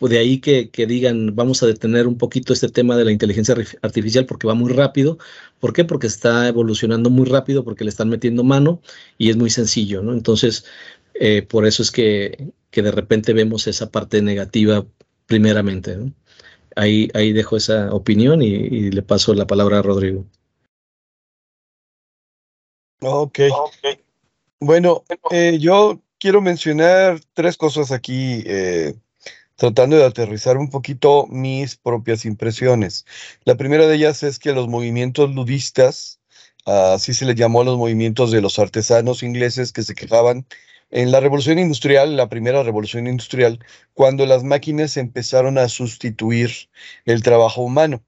Speaker 2: De ahí que, digan, vamos a detener un poquito este tema de la inteligencia artificial porque va muy rápido. ¿Por qué? Porque está evolucionando muy rápido, porque le están metiendo mano y es muy sencillo, ¿no? Entonces, eh, por eso es que, que de repente vemos esa parte negativa primeramente, ahí, ahí dejo esa opinión y, le paso la palabra a Rodrigo.
Speaker 3: Ok. Bueno, eh, yo quiero mencionar tres cosas aquí, eh, tratando de aterrizar un poquito mis propias impresiones. La primera de ellas es que los movimientos ludistas, así se les llamó a los movimientos de los artesanos ingleses que se quejaban en la revolución industrial, la primera revolución industrial, cuando las máquinas empezaron a sustituir el trabajo humano.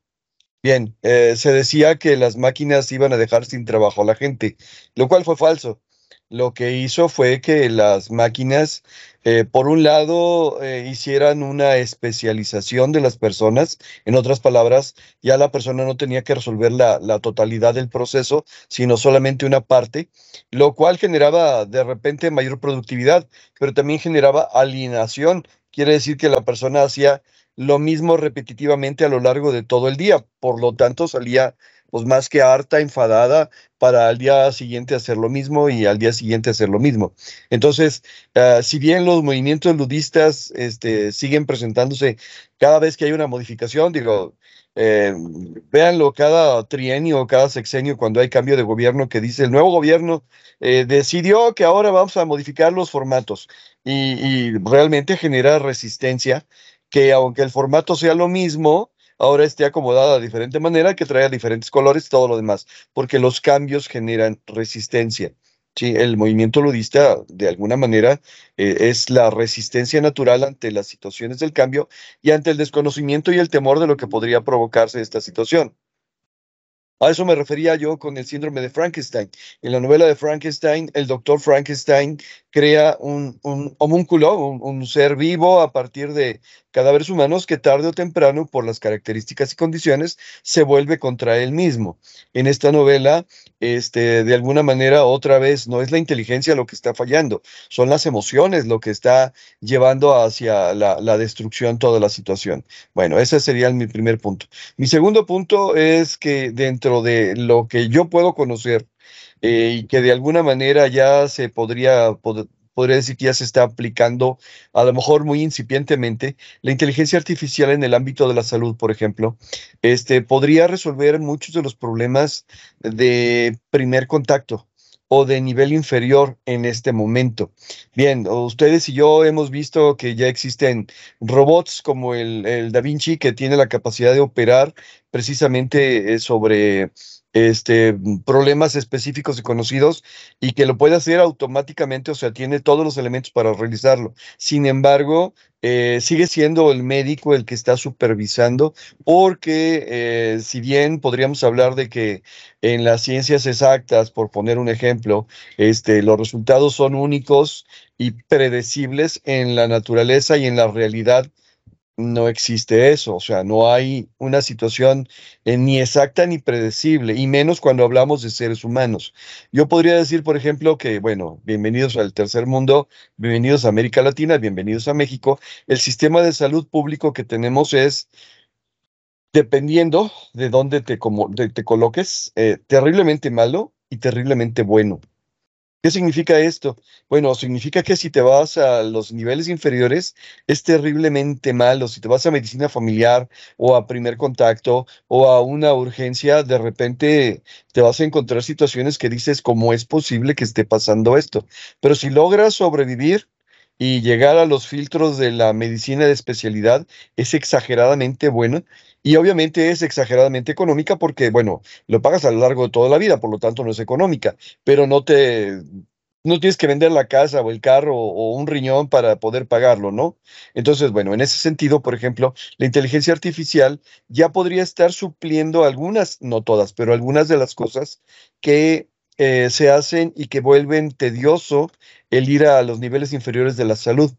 Speaker 3: Bien, eh, se decía que las máquinas iban a dejar sin trabajo a la gente, lo cual fue falso. Lo que hizo fue que las máquinas, eh, por un lado, eh, hicieran una especialización de las personas. En otras palabras, ya la persona no tenía que resolver la, la totalidad del proceso, sino solamente una parte, lo cual generaba de repente mayor productividad, pero también generaba alienación. Quiere decir que la persona hacía lo mismo repetitivamente a lo largo de todo el día. Por lo tanto, salía pues más que harta, enfadada, para al día siguiente hacer lo mismo y al día siguiente hacer lo mismo. Entonces, uh, si bien los movimientos ludistas este, siguen presentándose cada vez que hay una modificación, digo, eh, véanlo cada trienio, cada sexenio, cuando hay cambio de gobierno, que dice el nuevo gobierno eh, decidió que ahora vamos a modificar los formatos y, y realmente genera resistencia que aunque el formato sea lo mismo, ahora esté acomodado de diferente manera, que traiga diferentes colores y todo lo demás, porque los cambios generan resistencia. Sí, el movimiento ludista, de alguna manera, eh, es la resistencia natural ante las situaciones del cambio y ante el desconocimiento y el temor de lo que podría provocarse esta situación. A eso me refería yo con el síndrome de Frankenstein. En la novela de Frankenstein, el doctor Frankenstein crea un, un homúnculo, un, ser vivo a partir de cadáveres humanos que tarde o temprano, por las características y condiciones, se vuelve contra él mismo. En esta novela, este, de alguna manera, otra vez, no es la inteligencia lo que está fallando, son las emociones lo que está llevando hacia la, destrucción toda la situación. Bueno, ese sería mi primer punto. Mi segundo punto es que dentro de lo que yo puedo conocer, eh, y que de alguna manera ya se podría, pod podría decir que ya se está aplicando, a lo mejor muy incipientemente, la inteligencia artificial en el ámbito de la salud, por ejemplo, este, podría resolver muchos de los problemas de primer contacto o de nivel inferior en este momento. Bien, ustedes y yo hemos visto que ya existen robots como el, el Da Vinci que tiene la capacidad de operar precisamente eh, sobre este, problemas específicos y conocidos y que lo puede hacer automáticamente, o sea, tiene todos los elementos para realizarlo. Sin embargo, eh, sigue siendo el médico el que está supervisando, porque eh, si bien podríamos hablar de que en las ciencias exactas, por poner un ejemplo, este, los resultados son únicos y predecibles en la naturaleza y en la realidad no existe eso, o sea, no hay una situación eh, ni exacta ni predecible, y menos cuando hablamos de seres humanos. Yo podría decir, por ejemplo, que, bueno, bienvenidos al tercer mundo, bienvenidos a América Latina, bienvenidos a México. El sistema de salud público que tenemos es, dependiendo de dónde te, como, de, te coloques, eh, terriblemente malo y terriblemente bueno. ¿Qué significa esto? Bueno, significa que si te vas a los niveles inferiores es terriblemente malo. Si te vas a medicina familiar o a primer contacto o a una urgencia, de repente te vas a encontrar situaciones que dices, ¿cómo es posible que esté pasando esto? Pero si logras sobrevivir y llegar a los filtros de la medicina de especialidad, es exageradamente bueno y obviamente es exageradamente económica porque, bueno, lo pagas a lo largo de toda la vida, por lo tanto no es económica, pero no te, no tienes que vender la casa o el carro o un riñón para poder pagarlo, ¿no? Entonces, bueno, en ese sentido, por ejemplo, la inteligencia artificial ya podría estar supliendo algunas, no todas, pero algunas de las cosas que eh, se hacen y que vuelven tedioso el ir a los niveles inferiores de la salud.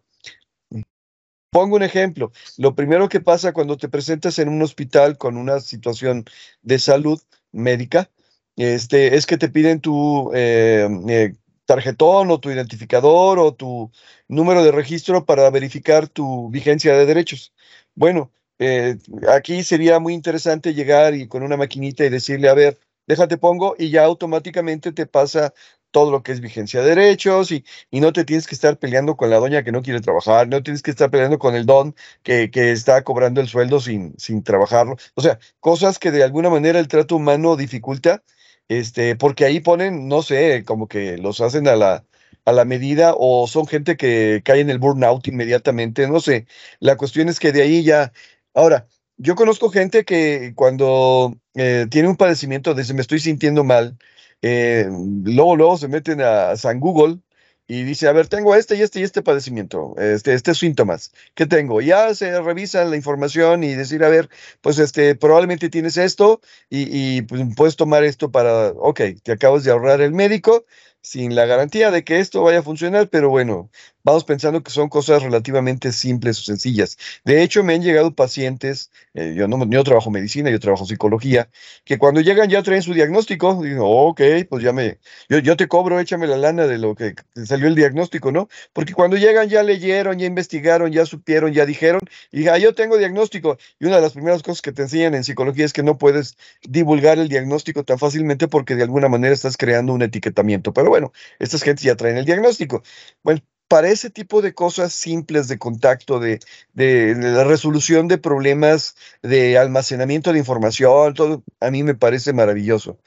Speaker 3: Pongo un ejemplo. Lo primero que pasa cuando te presentas en un hospital con una situación de salud médica, este, es que te piden tu eh, eh, tarjetón o tu identificador o tu número de registro para verificar tu vigencia de derechos. Bueno, eh, aquí sería muy interesante llegar y con una maquinita y decirle, a ver, déjate pongo y ya automáticamente te pasa todo lo que es vigencia de derechos y, y, no te tienes que estar peleando con la doña que no quiere trabajar, no tienes que estar peleando con el don que, que está cobrando el sueldo sin, sin trabajarlo. O sea, cosas que de alguna manera el trato humano dificulta, este, porque ahí ponen, no sé, como que los hacen a la, a la medida o son gente que cae en el burnout inmediatamente, no sé. La cuestión es que de ahí ya... Ahora, yo conozco gente que cuando eh, tiene un padecimiento, dice, me estoy sintiendo mal, eh, luego, luego se meten a San Google y dice, a ver, tengo este y este y este padecimiento, este, este síntomas, ¿qué tengo? Ya se revisa la información y decir, a ver, pues este, probablemente tienes esto y, pues, puedes tomar esto para, ok, te acabas de ahorrar el médico sin la garantía de que esto vaya a funcionar, pero bueno, vamos pensando que son cosas relativamente simples o sencillas. De hecho, me han llegado pacientes, eh, yo no yo trabajo medicina, yo trabajo psicología, que cuando llegan ya traen su diagnóstico, digo, ok, pues ya me, yo, te cobro, échame la lana de lo que salió el diagnóstico, ¿no? Porque cuando llegan ya leyeron, ya investigaron, ya supieron, ya dijeron, y dije, ah, yo tengo diagnóstico. Y una de las primeras cosas que te enseñan en psicología es que no puedes divulgar el diagnóstico tan fácilmente porque de alguna manera estás creando un etiquetamiento. Pero bueno, estas gentes ya traen el diagnóstico. Bueno, para ese tipo de cosas simples de contacto, de, la resolución de problemas de almacenamiento de información, todo, a mí me parece maravilloso.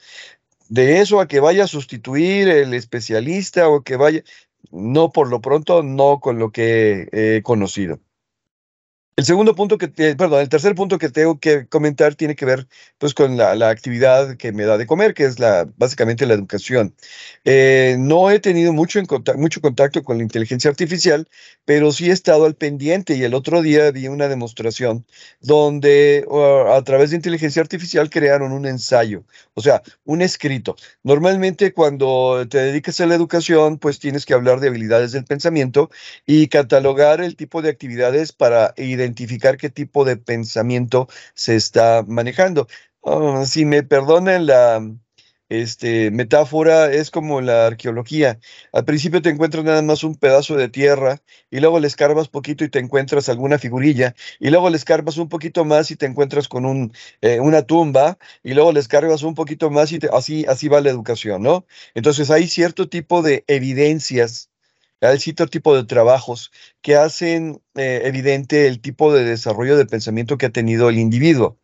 Speaker 3: De eso a que vaya a sustituir el especialista o que vaya, no por lo pronto, no con lo que he conocido. El segundo punto que, perdón, el tercer punto que tengo que comentar tiene que ver pues con la, la actividad que me da de comer, que es la, básicamente la educación. Eh, no he tenido mucho, en contacto, mucho contacto con la inteligencia artificial, pero sí he estado al pendiente y el otro día vi una demostración donde uh, a través de inteligencia artificial crearon un ensayo, o sea, un escrito. Normalmente cuando te dedicas a la educación, pues tienes que hablar de habilidades del pensamiento y catalogar el tipo de actividades para identificar identificar qué tipo de pensamiento se está manejando. Oh, si me perdonan la este, metáfora, es como la arqueología. Al principio te encuentras nada más un pedazo de tierra y luego le escarbas poquito y te encuentras alguna figurilla y luego le escarbas un poquito más y te encuentras con un, eh, una tumba y luego le escarbas un poquito más y así, así va la educación, ¿no? Entonces hay cierto tipo de evidencias hay cierto tipo de trabajos que hacen eh, evidente el tipo de desarrollo de pensamiento que ha tenido el individuo.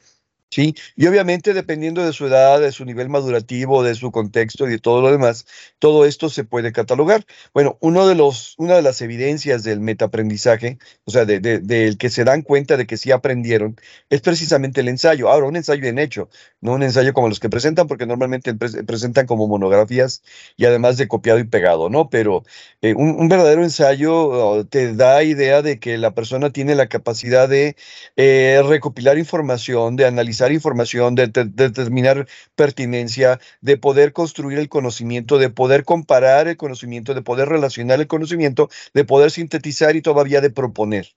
Speaker 3: ¿Sí? Y obviamente dependiendo de su edad, de su nivel madurativo, de su contexto y de todo lo demás, todo esto se puede catalogar. Bueno, uno de los, una de las evidencias del metaaprendizaje, o sea, del de, que se dan cuenta de que sí aprendieron, es precisamente el ensayo. Ahora, un ensayo bien hecho, no un ensayo como los que presentan, porque normalmente presentan como monografías y además de copiado y pegado, ¿no? Pero eh, un, verdadero ensayo oh, te da idea de que la persona tiene la capacidad de eh, recopilar información, de analizar información, de, determinar pertinencia, de poder construir el conocimiento, de poder comparar el conocimiento, de poder relacionar el conocimiento, de poder sintetizar y todavía de proponer.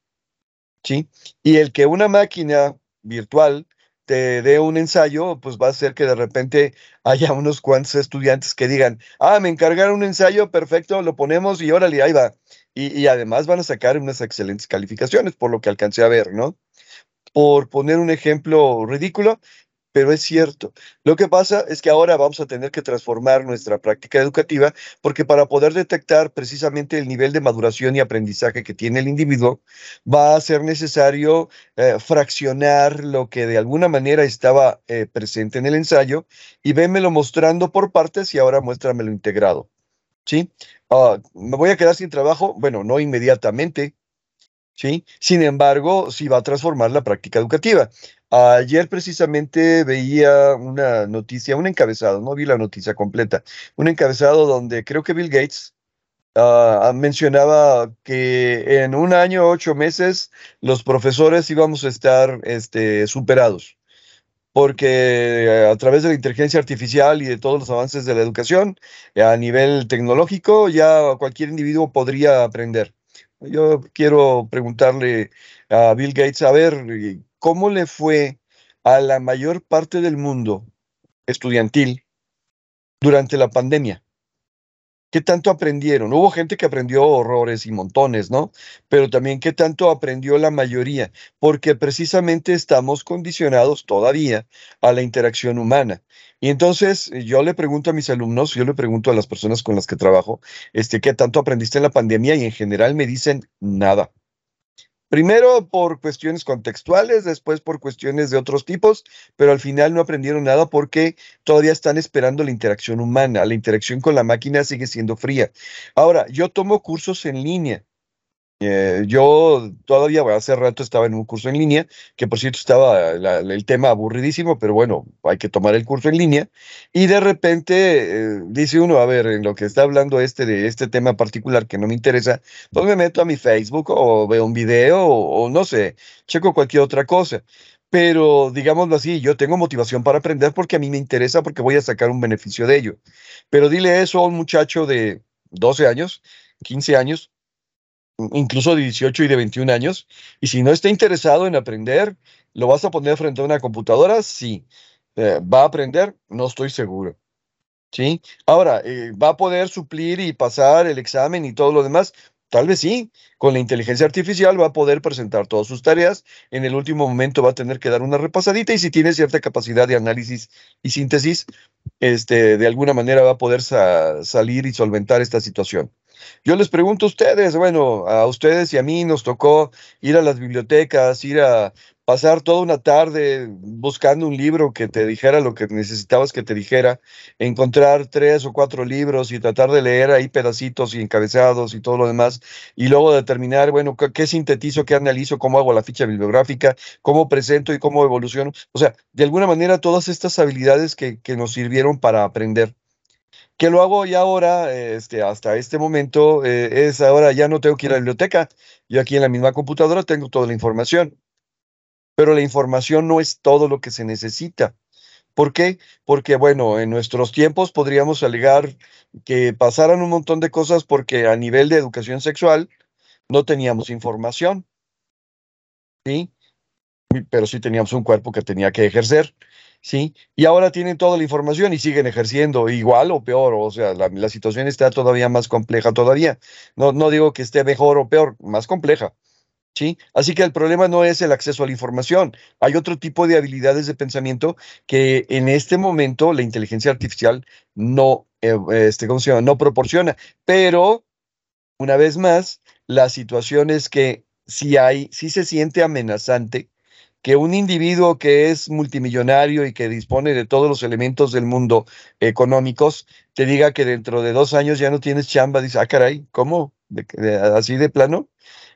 Speaker 3: ¿Sí? Y el que una máquina virtual te dé un ensayo, pues va a ser que de repente haya unos cuantos estudiantes que digan, ah, me encargaron un ensayo, perfecto, lo ponemos y órale, ahí va. Y, y, además van a sacar unas excelentes calificaciones, por lo que alcancé a ver, ¿no? Por poner un ejemplo ridículo, pero es cierto. Lo que pasa es que ahora vamos a tener que transformar nuestra práctica educativa porque para poder detectar precisamente el nivel de maduración y aprendizaje que tiene el individuo, va a ser necesario eh, fraccionar lo que de alguna manera estaba eh, presente en el ensayo y vémelo mostrando por partes y ahora muéstramelo integrado. ¿Sí? Ah, ¿Me voy a quedar sin trabajo? Bueno, no inmediatamente, ¿sí? Sin embargo, sí va a transformar la práctica educativa. Ayer precisamente veía una noticia, un encabezado, no vi la noticia completa, un encabezado donde creo que Bill Gates uh, mencionaba que en un año, ocho meses, los profesores íbamos a estar este, superados porque a través de la inteligencia artificial y de todos los avances de la educación a nivel tecnológico, ya cualquier individuo podría aprender. Yo quiero preguntarle a Bill Gates, a ver, ¿cómo le fue a la mayor parte del mundo estudiantil durante la pandemia? ¿Qué tanto aprendieron? Hubo gente que aprendió horrores y montones, ¿no? Pero también qué tanto aprendió la mayoría, porque precisamente estamos condicionados todavía a la interacción humana. Y entonces yo le pregunto a mis alumnos, yo le pregunto a las personas con las que trabajo, este, ¿qué tanto aprendiste en la pandemia? Y en general me dicen nada. Primero por cuestiones contextuales, después por cuestiones de otros tipos, pero al final no aprendieron nada porque todavía están esperando la interacción humana. La interacción con la máquina sigue siendo fría. Ahora, yo tomo cursos en línea Eh, yo todavía hace rato estaba en un curso en línea, que por cierto estaba el tema aburridísimo, pero bueno, hay que tomar el curso en línea. Y de repente eh, dice uno, a ver, en lo que está hablando este de este tema particular que no me interesa, pues me meto a mi Facebook o veo un video o, o no sé, checo cualquier otra cosa. Pero digámoslo así, yo tengo motivación para aprender porque a mí me interesa, porque voy a sacar un beneficio de ello. Pero dile eso a un muchacho de 12 años, 15 años, incluso de 18 y de 21 años, y si no está interesado en aprender, ¿lo vas a poner frente a una computadora? Sí. Eh, ¿Va a aprender? No estoy seguro. ¿Sí? Ahora, eh, ¿va a poder suplir y pasar el examen y todo lo demás? Tal vez sí. Con la inteligencia artificial va a poder presentar todas sus tareas. En el último momento va a tener que dar una repasadita y si tiene cierta capacidad de análisis y síntesis, este, de alguna manera va a poder salir y solventar esta situación. Yo les pregunto a ustedes, bueno, a ustedes y a mí nos tocó ir a las bibliotecas, ir a pasar toda una tarde buscando un libro que te dijera lo que necesitabas que te dijera, encontrar tres o cuatro libros y tratar de leer ahí pedacitos y encabezados y todo lo demás, y luego determinar, bueno, qué sintetizo, qué analizo, cómo hago la ficha bibliográfica, cómo presento y cómo evoluciono. O sea, de alguna manera todas estas habilidades que, que nos sirvieron para aprender que lo hago ya ahora, este, hasta este momento, eh, es ahora ya no tengo que ir a la biblioteca. Yo aquí en la misma computadora tengo toda la información. Pero la información no es todo lo que se necesita. ¿Por qué? Porque, bueno, en nuestros tiempos podríamos alegar que pasaran un montón de cosas porque a nivel de educación sexual no teníamos información. ¿Sí? Pero sí teníamos un cuerpo que tenía que ejercer. ¿Sí? Y ahora tienen toda la información y siguen ejerciendo igual o peor, o sea, la, situación está todavía más compleja todavía. No, no digo que esté mejor o peor, más compleja. ¿Sí? Así que el problema no es el acceso a la información. Hay otro tipo de habilidades de pensamiento que en este momento la inteligencia artificial no, eh, este, ¿cómo se llama? no proporciona. Pero, una vez más, la situación es que si hay, si se siente amenazante que un individuo que es multimillonario y que dispone de todos los elementos del mundo económicos te diga que dentro de dos años ya no tienes chamba, dice, ah, caray, ¿cómo? ¿Así de plano?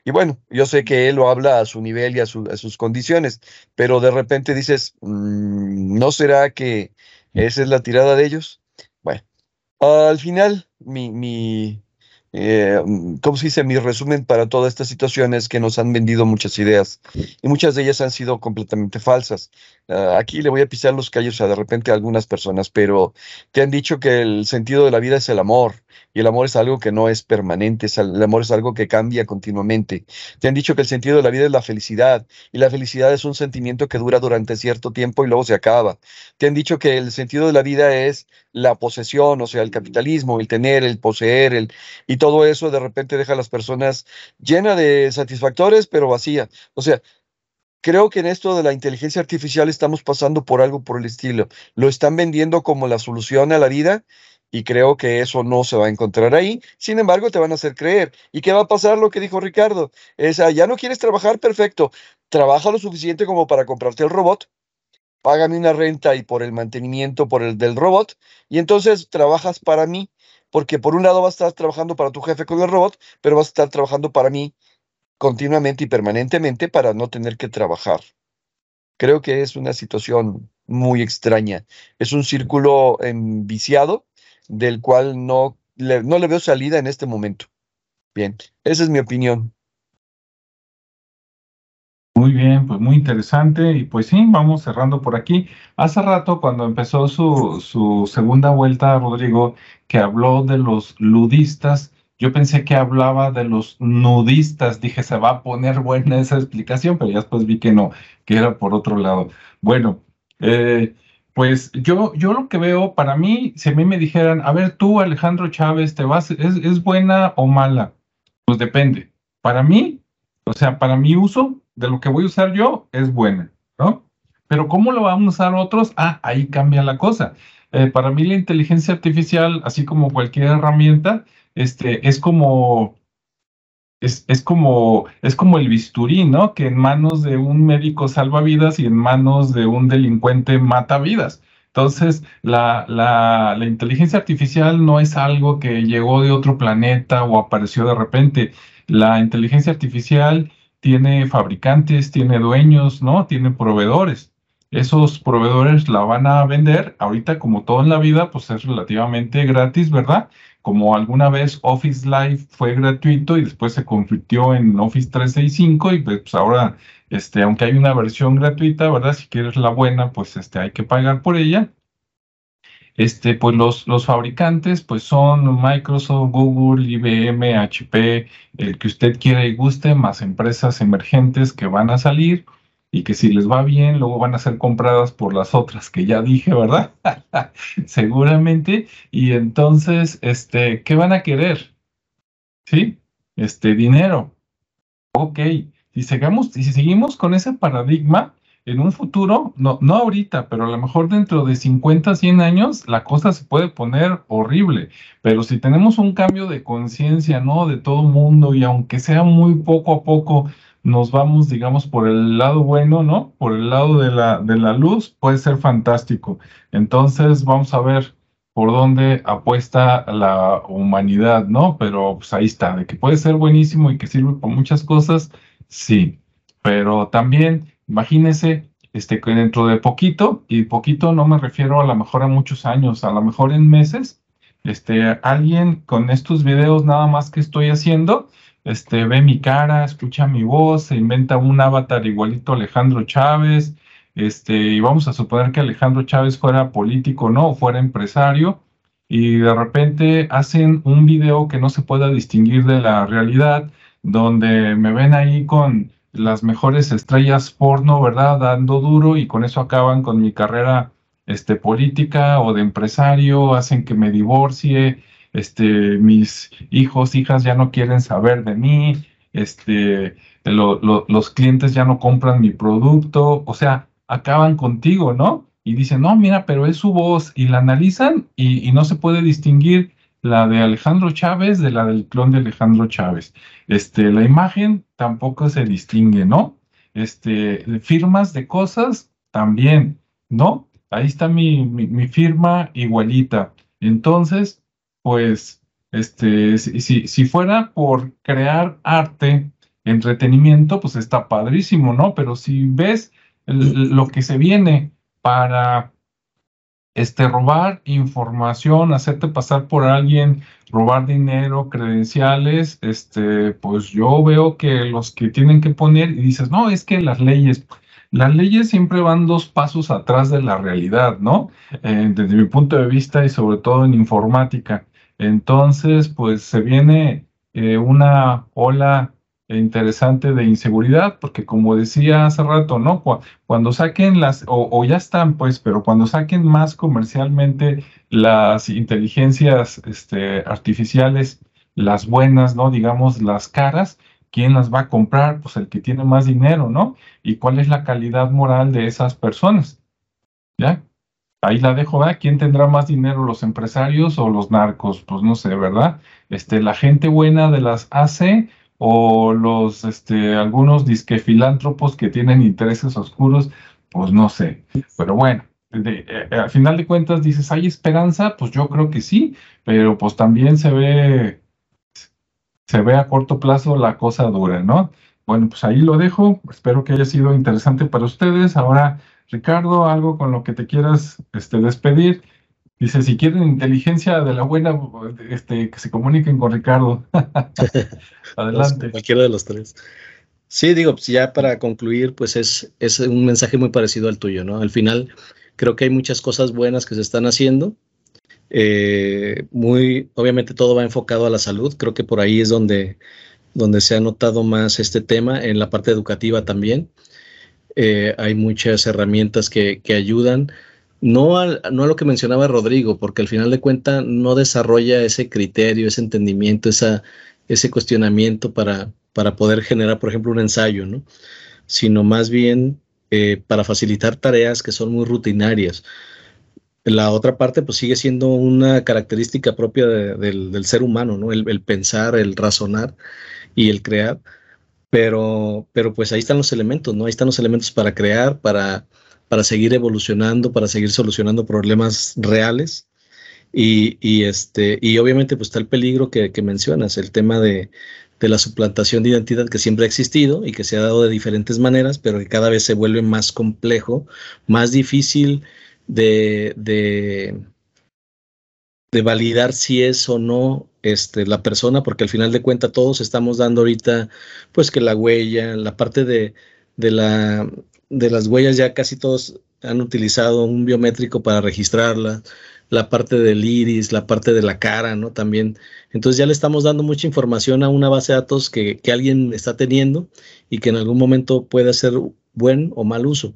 Speaker 3: Y bueno, yo sé que él lo habla a su nivel y a, sus condiciones, pero de repente dices, mm, ¿no será que esa es la tirada de ellos? Bueno, al final, mi, mi, eh, ¿cómo se dice? Mi resumen para toda esta situación es que nos han vendido muchas ideas y muchas de ellas han sido completamente falsas. Ah, aquí le voy a pisar los callos a de repente a algunas personas, pero te han dicho que el sentido de la vida es el amor y el amor es algo que no es permanente, el amor es algo que cambia continuamente. Te han dicho que el sentido de la vida es la felicidad y la felicidad es un sentimiento que dura durante cierto tiempo y luego se acaba. Te han dicho que el sentido de la vida es la posesión, o sea, el capitalismo, el tener, el poseer, el, y todo eso de repente deja a las personas llenas de satisfactores, pero vacía. O sea, creo que en esto de la inteligencia artificial estamos pasando por algo por el estilo. Lo están vendiendo como la solución a la vida y creo que eso no se va a encontrar ahí. Sin embargo, te van a hacer creer. ¿Y qué va a pasar? Lo que dijo Ricardo. Es, ah, ya no quieres trabajar, perfecto. Trabaja lo suficiente como para comprarte el robot. Págame una renta y por el mantenimiento por el del robot. Y entonces trabajas para mí. Porque por un lado vas a estar trabajando para tu jefe con el robot, pero vas a estar trabajando para mí continuamente y permanentemente para no tener que trabajar. Creo que es una situación muy extraña. Es un círculo enviciado del cual no le, no le veo salida en este momento. Bien, esa es mi opinión.
Speaker 1: Muy bien, pues muy interesante. Y pues sí, vamos cerrando por aquí. Hace rato, cuando empezó su, su segunda vuelta, Rodrigo, que habló de los ludistas, yo pensé que hablaba de los nudistas. Dije, se va a poner buena esa explicación, pero ya después vi que no, que era por otro lado. Bueno, eh, pues yo, yo lo que veo, para mí, si a mí me dijeran, a ver, tú, Alejandro Chávez, ¿te vas, es, es buena o mala? Pues depende. Para mí, o sea, para mi uso de lo que voy a usar yo, es buena, ¿no? Pero ¿cómo lo vamos a usar otros? Ah, ahí cambia la cosa. Eh, para mí la inteligencia artificial, así como cualquier herramienta, este, es como es, es, como, es como el bisturí, ¿no? Que en manos de un médico salva vidas y en manos de un delincuente mata vidas. Entonces, la, la, la, inteligencia artificial no es algo que llegó de otro planeta o apareció de repente. la inteligencia artificial tiene fabricantes, tiene dueños, ¿no? Tiene proveedores. Esos proveedores la van a vender. Ahorita, como todo en la vida, pues es relativamente gratis, ¿verdad? Como alguna vez Office Live fue gratuito y después se convirtió en Office 365 y pues ahora, este, aunque hay una versión gratuita, ¿verdad? Si quieres la buena, pues este, hay que pagar por ella. Este, pues los, los fabricantes pues son Microsoft, Google, IBM, HP, el que usted quiera y guste, más empresas emergentes que van a salir y que si les va bien, luego van a ser compradas por las otras que ya dije, ¿verdad? Seguramente. Y entonces, este, ¿qué van a querer? ¿Sí? Este, dinero. Ok. Si, sigamos, si seguimos con ese paradigma, en un futuro, no, no ahorita, pero a lo mejor dentro de 50, 100 años, la cosa se puede poner horrible. Pero si tenemos un cambio de conciencia, ¿no? De todo mundo y aunque sea muy poco a poco, nos vamos, digamos, por el lado bueno, ¿no? Por el lado de la, de la luz, puede ser fantástico. Entonces, vamos a ver por dónde apuesta la humanidad, ¿no? Pero pues ahí está, de que puede ser buenísimo y que sirve para muchas cosas, sí. Pero también Imagínese este, que dentro de poquito, y poquito no me refiero a lo mejor a muchos años, a lo mejor en meses, este, alguien con estos videos nada más que estoy haciendo, este, ve mi cara, escucha mi voz, se inventa un avatar igualito a Alejandro Chávez, este, y vamos a suponer que Alejandro Chávez fuera político, ¿no? Fuera empresario, y de repente hacen un video que no se pueda distinguir de la realidad, donde me ven ahí con las mejores estrellas porno, ¿verdad? Dando duro y con eso acaban con mi carrera este, política o de empresario, hacen que me divorcie, este, mis hijos, hijas ya no quieren saber de mí, este, los clientes ya no compran mi producto, o sea, acaban contigo, ¿no? Y dicen, no, mira, pero es su voz, y la analizan y, y no se puede distinguir la de Alejandro Chávez de la del clon de Alejandro Chávez. Este, la imagen tampoco se distingue, ¿no? Este, firmas de cosas también, ¿no? Ahí está mi, mi, firma igualita. Entonces, pues, este, si, si fuera por crear arte, entretenimiento, pues está padrísimo, ¿no? Pero si ves lo que se viene para este, robar información, hacerte pasar por alguien, robar dinero, credenciales, este, pues yo veo que los que tienen que poner y dices, no, es que las leyes, las leyes siempre van dos pasos atrás de la realidad, ¿no? Eh, desde mi punto de vista y sobre todo en informática. Entonces, pues se viene eh, una ola interesante de inseguridad, porque como decía hace rato, ¿no? Cuando saquen las, o, ya están, pues, pero cuando saquen más comercialmente las inteligencias este, artificiales, las buenas, ¿no? Digamos, las caras, ¿quién las va a comprar? Pues el que tiene más dinero, ¿no? ¿Y cuál es la calidad moral de esas personas? ¿Ya? Ahí la dejo, ¿verdad? ¿Quién tendrá más dinero, los empresarios o los narcos? Pues no sé, ¿verdad? Este, la gente buena de las AC o los, este, algunos disque filántropos que tienen intereses oscuros, pues no sé. Pero bueno, eh, al final de cuentas dices, ¿hay esperanza? Pues yo creo que sí, pero pues también se ve, se ve a corto plazo la cosa dura, ¿no? Bueno, pues ahí lo dejo. Espero que haya sido interesante para ustedes. Ahora, Ricardo, algo con lo que te quieras este, despedir. Dice, si quieren inteligencia de la buena, este, que se comuniquen con Ricardo. Adelante.
Speaker 2: cualquiera de los tres. Sí, digo, pues ya para concluir, pues es, es un mensaje muy parecido al tuyo, ¿no? Al final, creo que hay muchas cosas buenas que se están haciendo. Eh, muy, obviamente todo va enfocado a la salud. Creo que por ahí es donde, donde se ha notado más este tema, en la parte educativa también. Eh, hay muchas herramientas que, ayudan no, a lo que mencionaba Rodrigo, porque al final de cuentas no desarrolla ese criterio, ese entendimiento, esa, ese cuestionamiento para, para poder generar, por ejemplo, un ensayo, ¿no? Sino más bien eh, para facilitar tareas que son muy rutinarias. La otra parte, pues sigue siendo una característica propia del, ser humano, ¿no? El, pensar, el razonar y el crear. Pero, pero pues ahí están los elementos, ¿no? Ahí están los elementos para crear, para para seguir evolucionando, para seguir solucionando problemas reales. Y, este, y obviamente pues está el peligro que, mencionas, el tema de, de la suplantación de identidad que siempre ha existido y que se ha dado de diferentes maneras, pero que cada vez se vuelve más complejo, más difícil de, de, validar si es o no este, la persona, porque al final de cuentas todos estamos dando ahorita, pues que la huella, la parte de, de, la, de las huellas ya casi todos han utilizado un biométrico para registrarla, la parte del iris, la parte de la cara, ¿no? También. Entonces ya le estamos dando mucha información a una base de datos que, alguien está teniendo y que en algún momento puede hacer buen o mal uso.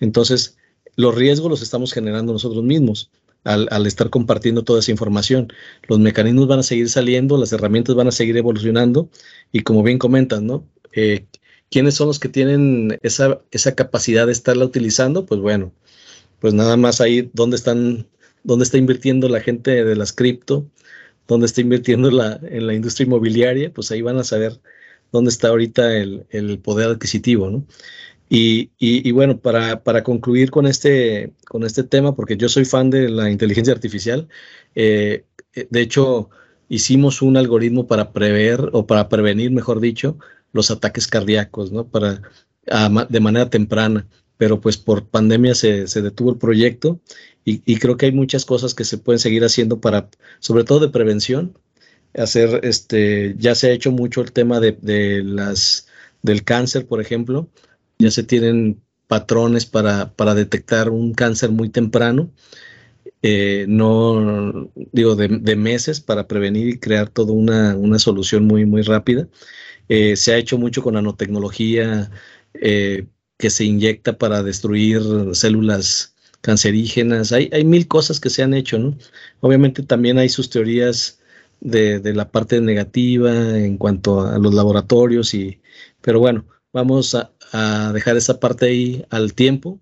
Speaker 2: Entonces, los riesgos los estamos generando nosotros mismos al, estar compartiendo toda esa información. Los mecanismos van a seguir saliendo, las herramientas van a seguir evolucionando y como bien comentan, ¿no? Eh, ¿Quiénes son los que tienen esa, esa capacidad de estarla utilizando? Pues bueno, pues nada más ahí donde están dónde está invirtiendo la gente de las cripto, dónde está invirtiendo la, en la industria inmobiliaria, pues ahí van a saber dónde está ahorita el, poder adquisitivo, ¿no? Y, bueno, para, para, concluir con este, con este tema, porque yo soy fan de la inteligencia artificial, eh, eh, de hecho, hicimos un algoritmo para prever o para prevenir, mejor dicho, los ataques cardíacos, ¿no? Para, de manera temprana, pero pues por pandemia se, se detuvo el proyecto y, creo que hay muchas cosas que se pueden seguir haciendo para, sobre todo de prevención, hacer, este, ya se ha hecho mucho el tema de, las, del cáncer, por ejemplo, ya se tienen patrones para, para detectar un cáncer muy temprano, eh, no digo de, meses para prevenir y crear toda una, una solución muy, muy rápida. Eh, se ha hecho mucho con nanotecnología eh, que se inyecta para destruir células cancerígenas, hay, hay mil cosas que se han hecho, ¿no? Obviamente también hay sus teorías de, la parte negativa en cuanto a los laboratorios, y, pero bueno, vamos a, dejar esa parte ahí al tiempo,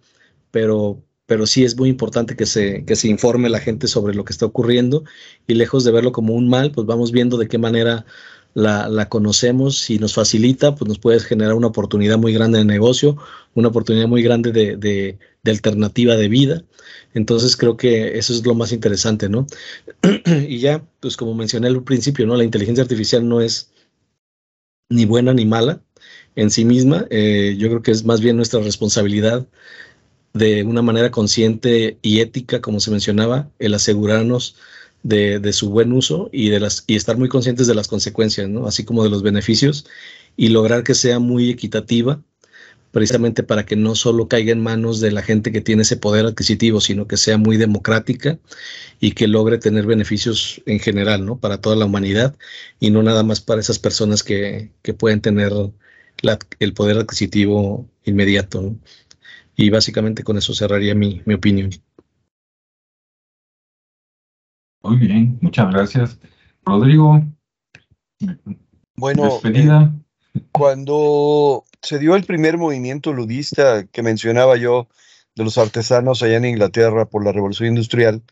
Speaker 2: pero, pero sí es muy importante que se, que se informe la gente sobre lo que está ocurriendo y lejos de verlo como un mal, pues vamos viendo de qué manera la, conocemos y nos facilita, pues nos puede generar una oportunidad muy grande de negocio, una oportunidad muy grande de, alternativa de vida. Entonces creo que eso es lo más interesante, ¿no? y ya, pues como mencioné al principio, ¿no? La inteligencia artificial no es ni buena ni mala en sí misma. Eh, yo creo que es más bien nuestra responsabilidad de una manera consciente y ética, como se mencionaba, el asegurarnos de, su buen uso y, de las, y estar muy conscientes de las consecuencias, así como de los beneficios, y lograr que sea muy equitativa, precisamente para que no solo caiga en manos de la gente que tiene ese poder adquisitivo, sino que sea muy democrática y que logre tener beneficios en general, ¿no? Para toda la humanidad y no nada más para esas personas que, que pueden tener el poder adquisitivo inmediato. Y básicamente con eso cerraría mi, mi opinión.
Speaker 1: Muy bien, muchas gracias. Rodrigo.
Speaker 3: Bueno, despedida. cuando se dio el primer movimiento ludista que mencionaba yo de los artesanos allá en Inglaterra por la revolución industrial,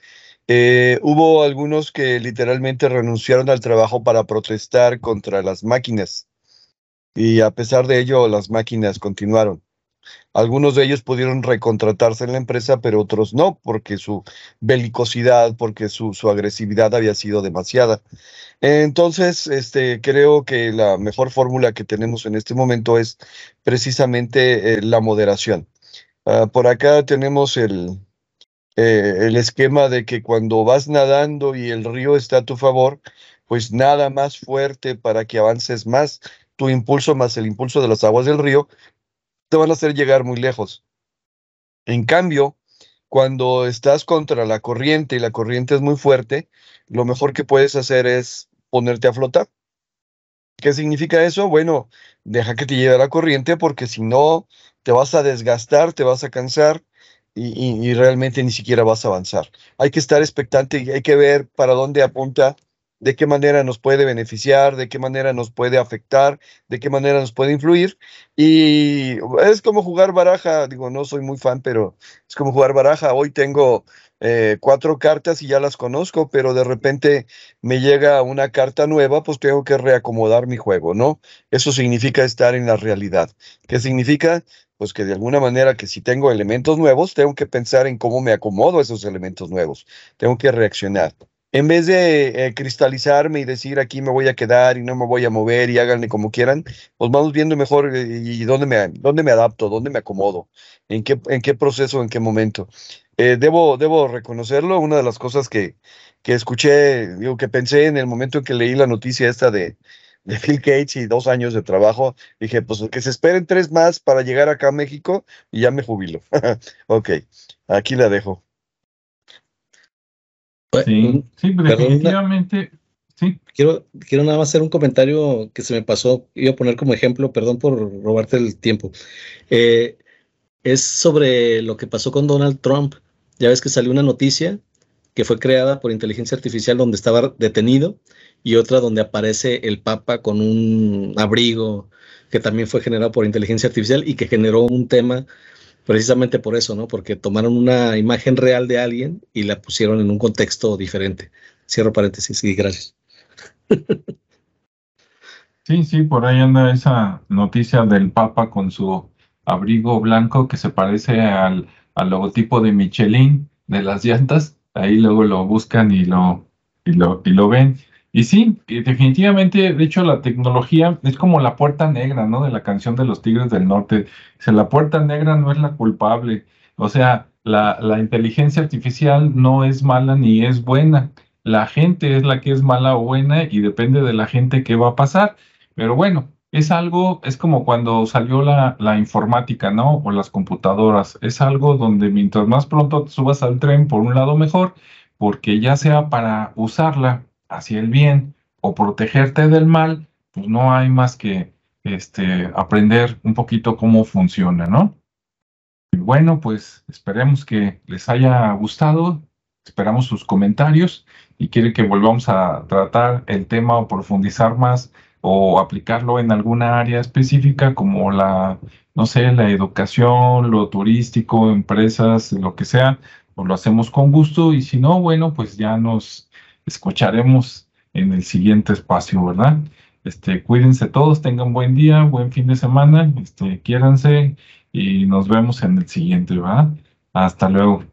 Speaker 3: eh, hubo algunos que literalmente renunciaron al trabajo para protestar contra las máquinas. Y a pesar de ello, las máquinas continuaron. Algunos de ellos pudieron recontratarse en la empresa, pero otros no, porque su belicosidad, porque su, agresividad había sido demasiada. Entonces, este, creo que la mejor fórmula que tenemos en este momento es precisamente eh, la moderación. Ah, por acá tenemos el, eh, el esquema de que cuando vas nadando y el río está a tu favor, pues nada más fuerte para que avances más tu impulso más el impulso de las aguas del río te van a hacer llegar muy lejos. En cambio, cuando estás contra la corriente y la corriente es muy fuerte, lo mejor que puedes hacer es ponerte a flotar. ¿Qué significa eso? Bueno, deja que te lleve la corriente porque si no, te vas a desgastar, te vas a cansar y, y, realmente ni siquiera vas a avanzar. Hay que estar expectante y hay que ver para dónde apunta de qué manera nos puede beneficiar, de qué manera nos puede afectar, de qué manera nos puede influir. Y es como jugar baraja, digo, no soy muy fan, pero es como jugar baraja. Hoy tengo eh, cuatro cartas y ya las conozco, pero de repente me llega una carta nueva, pues tengo que reacomodar mi juego, ¿no? Eso significa estar en la realidad. ¿Qué significa? Pues que de alguna manera que si tengo elementos nuevos, tengo que pensar en cómo me acomodo a esos elementos nuevos. Tengo que reaccionar. En vez de eh, cristalizarme y decir aquí me voy a quedar y no me voy a mover y háganle como quieran, pues vamos viendo mejor eh, y dónde me, dónde me adapto, dónde me acomodo, en qué, en qué proceso, en qué momento. Eh, debo, debo reconocerlo, una de las cosas que, que escuché, digo, que pensé en el momento en que leí la noticia esta de, de Phil Gates y dos años de trabajo, dije, pues que se esperen tres más para llegar acá a México y ya me jubilo. ok, aquí la dejo.
Speaker 1: Sí, sí, definitivamente. Sí.
Speaker 2: Quiero, quiero nada más hacer un comentario que se me pasó, iba a poner como ejemplo, perdón por robarte el tiempo. Eh, es sobre lo que pasó con Donald Trump. Ya ves que salió una noticia que fue creada por inteligencia artificial donde estaba detenido y otra donde aparece el Papa con un abrigo que también fue generado por inteligencia artificial y que generó un tema precisamente por eso, ¿no? Porque tomaron una imagen real de alguien y la pusieron en un contexto diferente. Cierro paréntesis y gracias.
Speaker 1: Sí, sí, por ahí anda esa noticia del Papa con su abrigo blanco que se parece al, al logotipo de Michelin de las llantas. Ahí luego lo buscan y lo, y lo, y lo ven. Y sí, definitivamente, de hecho, la tecnología es como la puerta negra, ¿no? De la canción de los Tigres del Norte. O la puerta negra no es la culpable. O sea, la, la inteligencia artificial no es mala ni es buena. La gente es la que es mala o buena y depende de la gente qué va a pasar. Pero bueno, es algo, es como cuando salió la, la, informática, ¿no? O las computadoras. Es algo donde mientras más pronto te subas al tren, por un lado mejor, porque ya sea para usarla hacia el bien o protegerte del mal, pues no hay más que este, aprender un poquito cómo funciona, ¿no? Y bueno, pues esperemos que les haya gustado, esperamos sus comentarios y quiere que volvamos a tratar el tema o profundizar más o aplicarlo en alguna área específica como la, no sé, la educación, lo turístico, empresas, lo que sea, pues lo hacemos con gusto y si no, bueno, pues ya nos escucharemos en el siguiente espacio, ¿verdad? Este, cuídense todos, tengan buen día, buen fin de semana, este, quiéranse y nos vemos en el siguiente, ¿verdad? Hasta luego.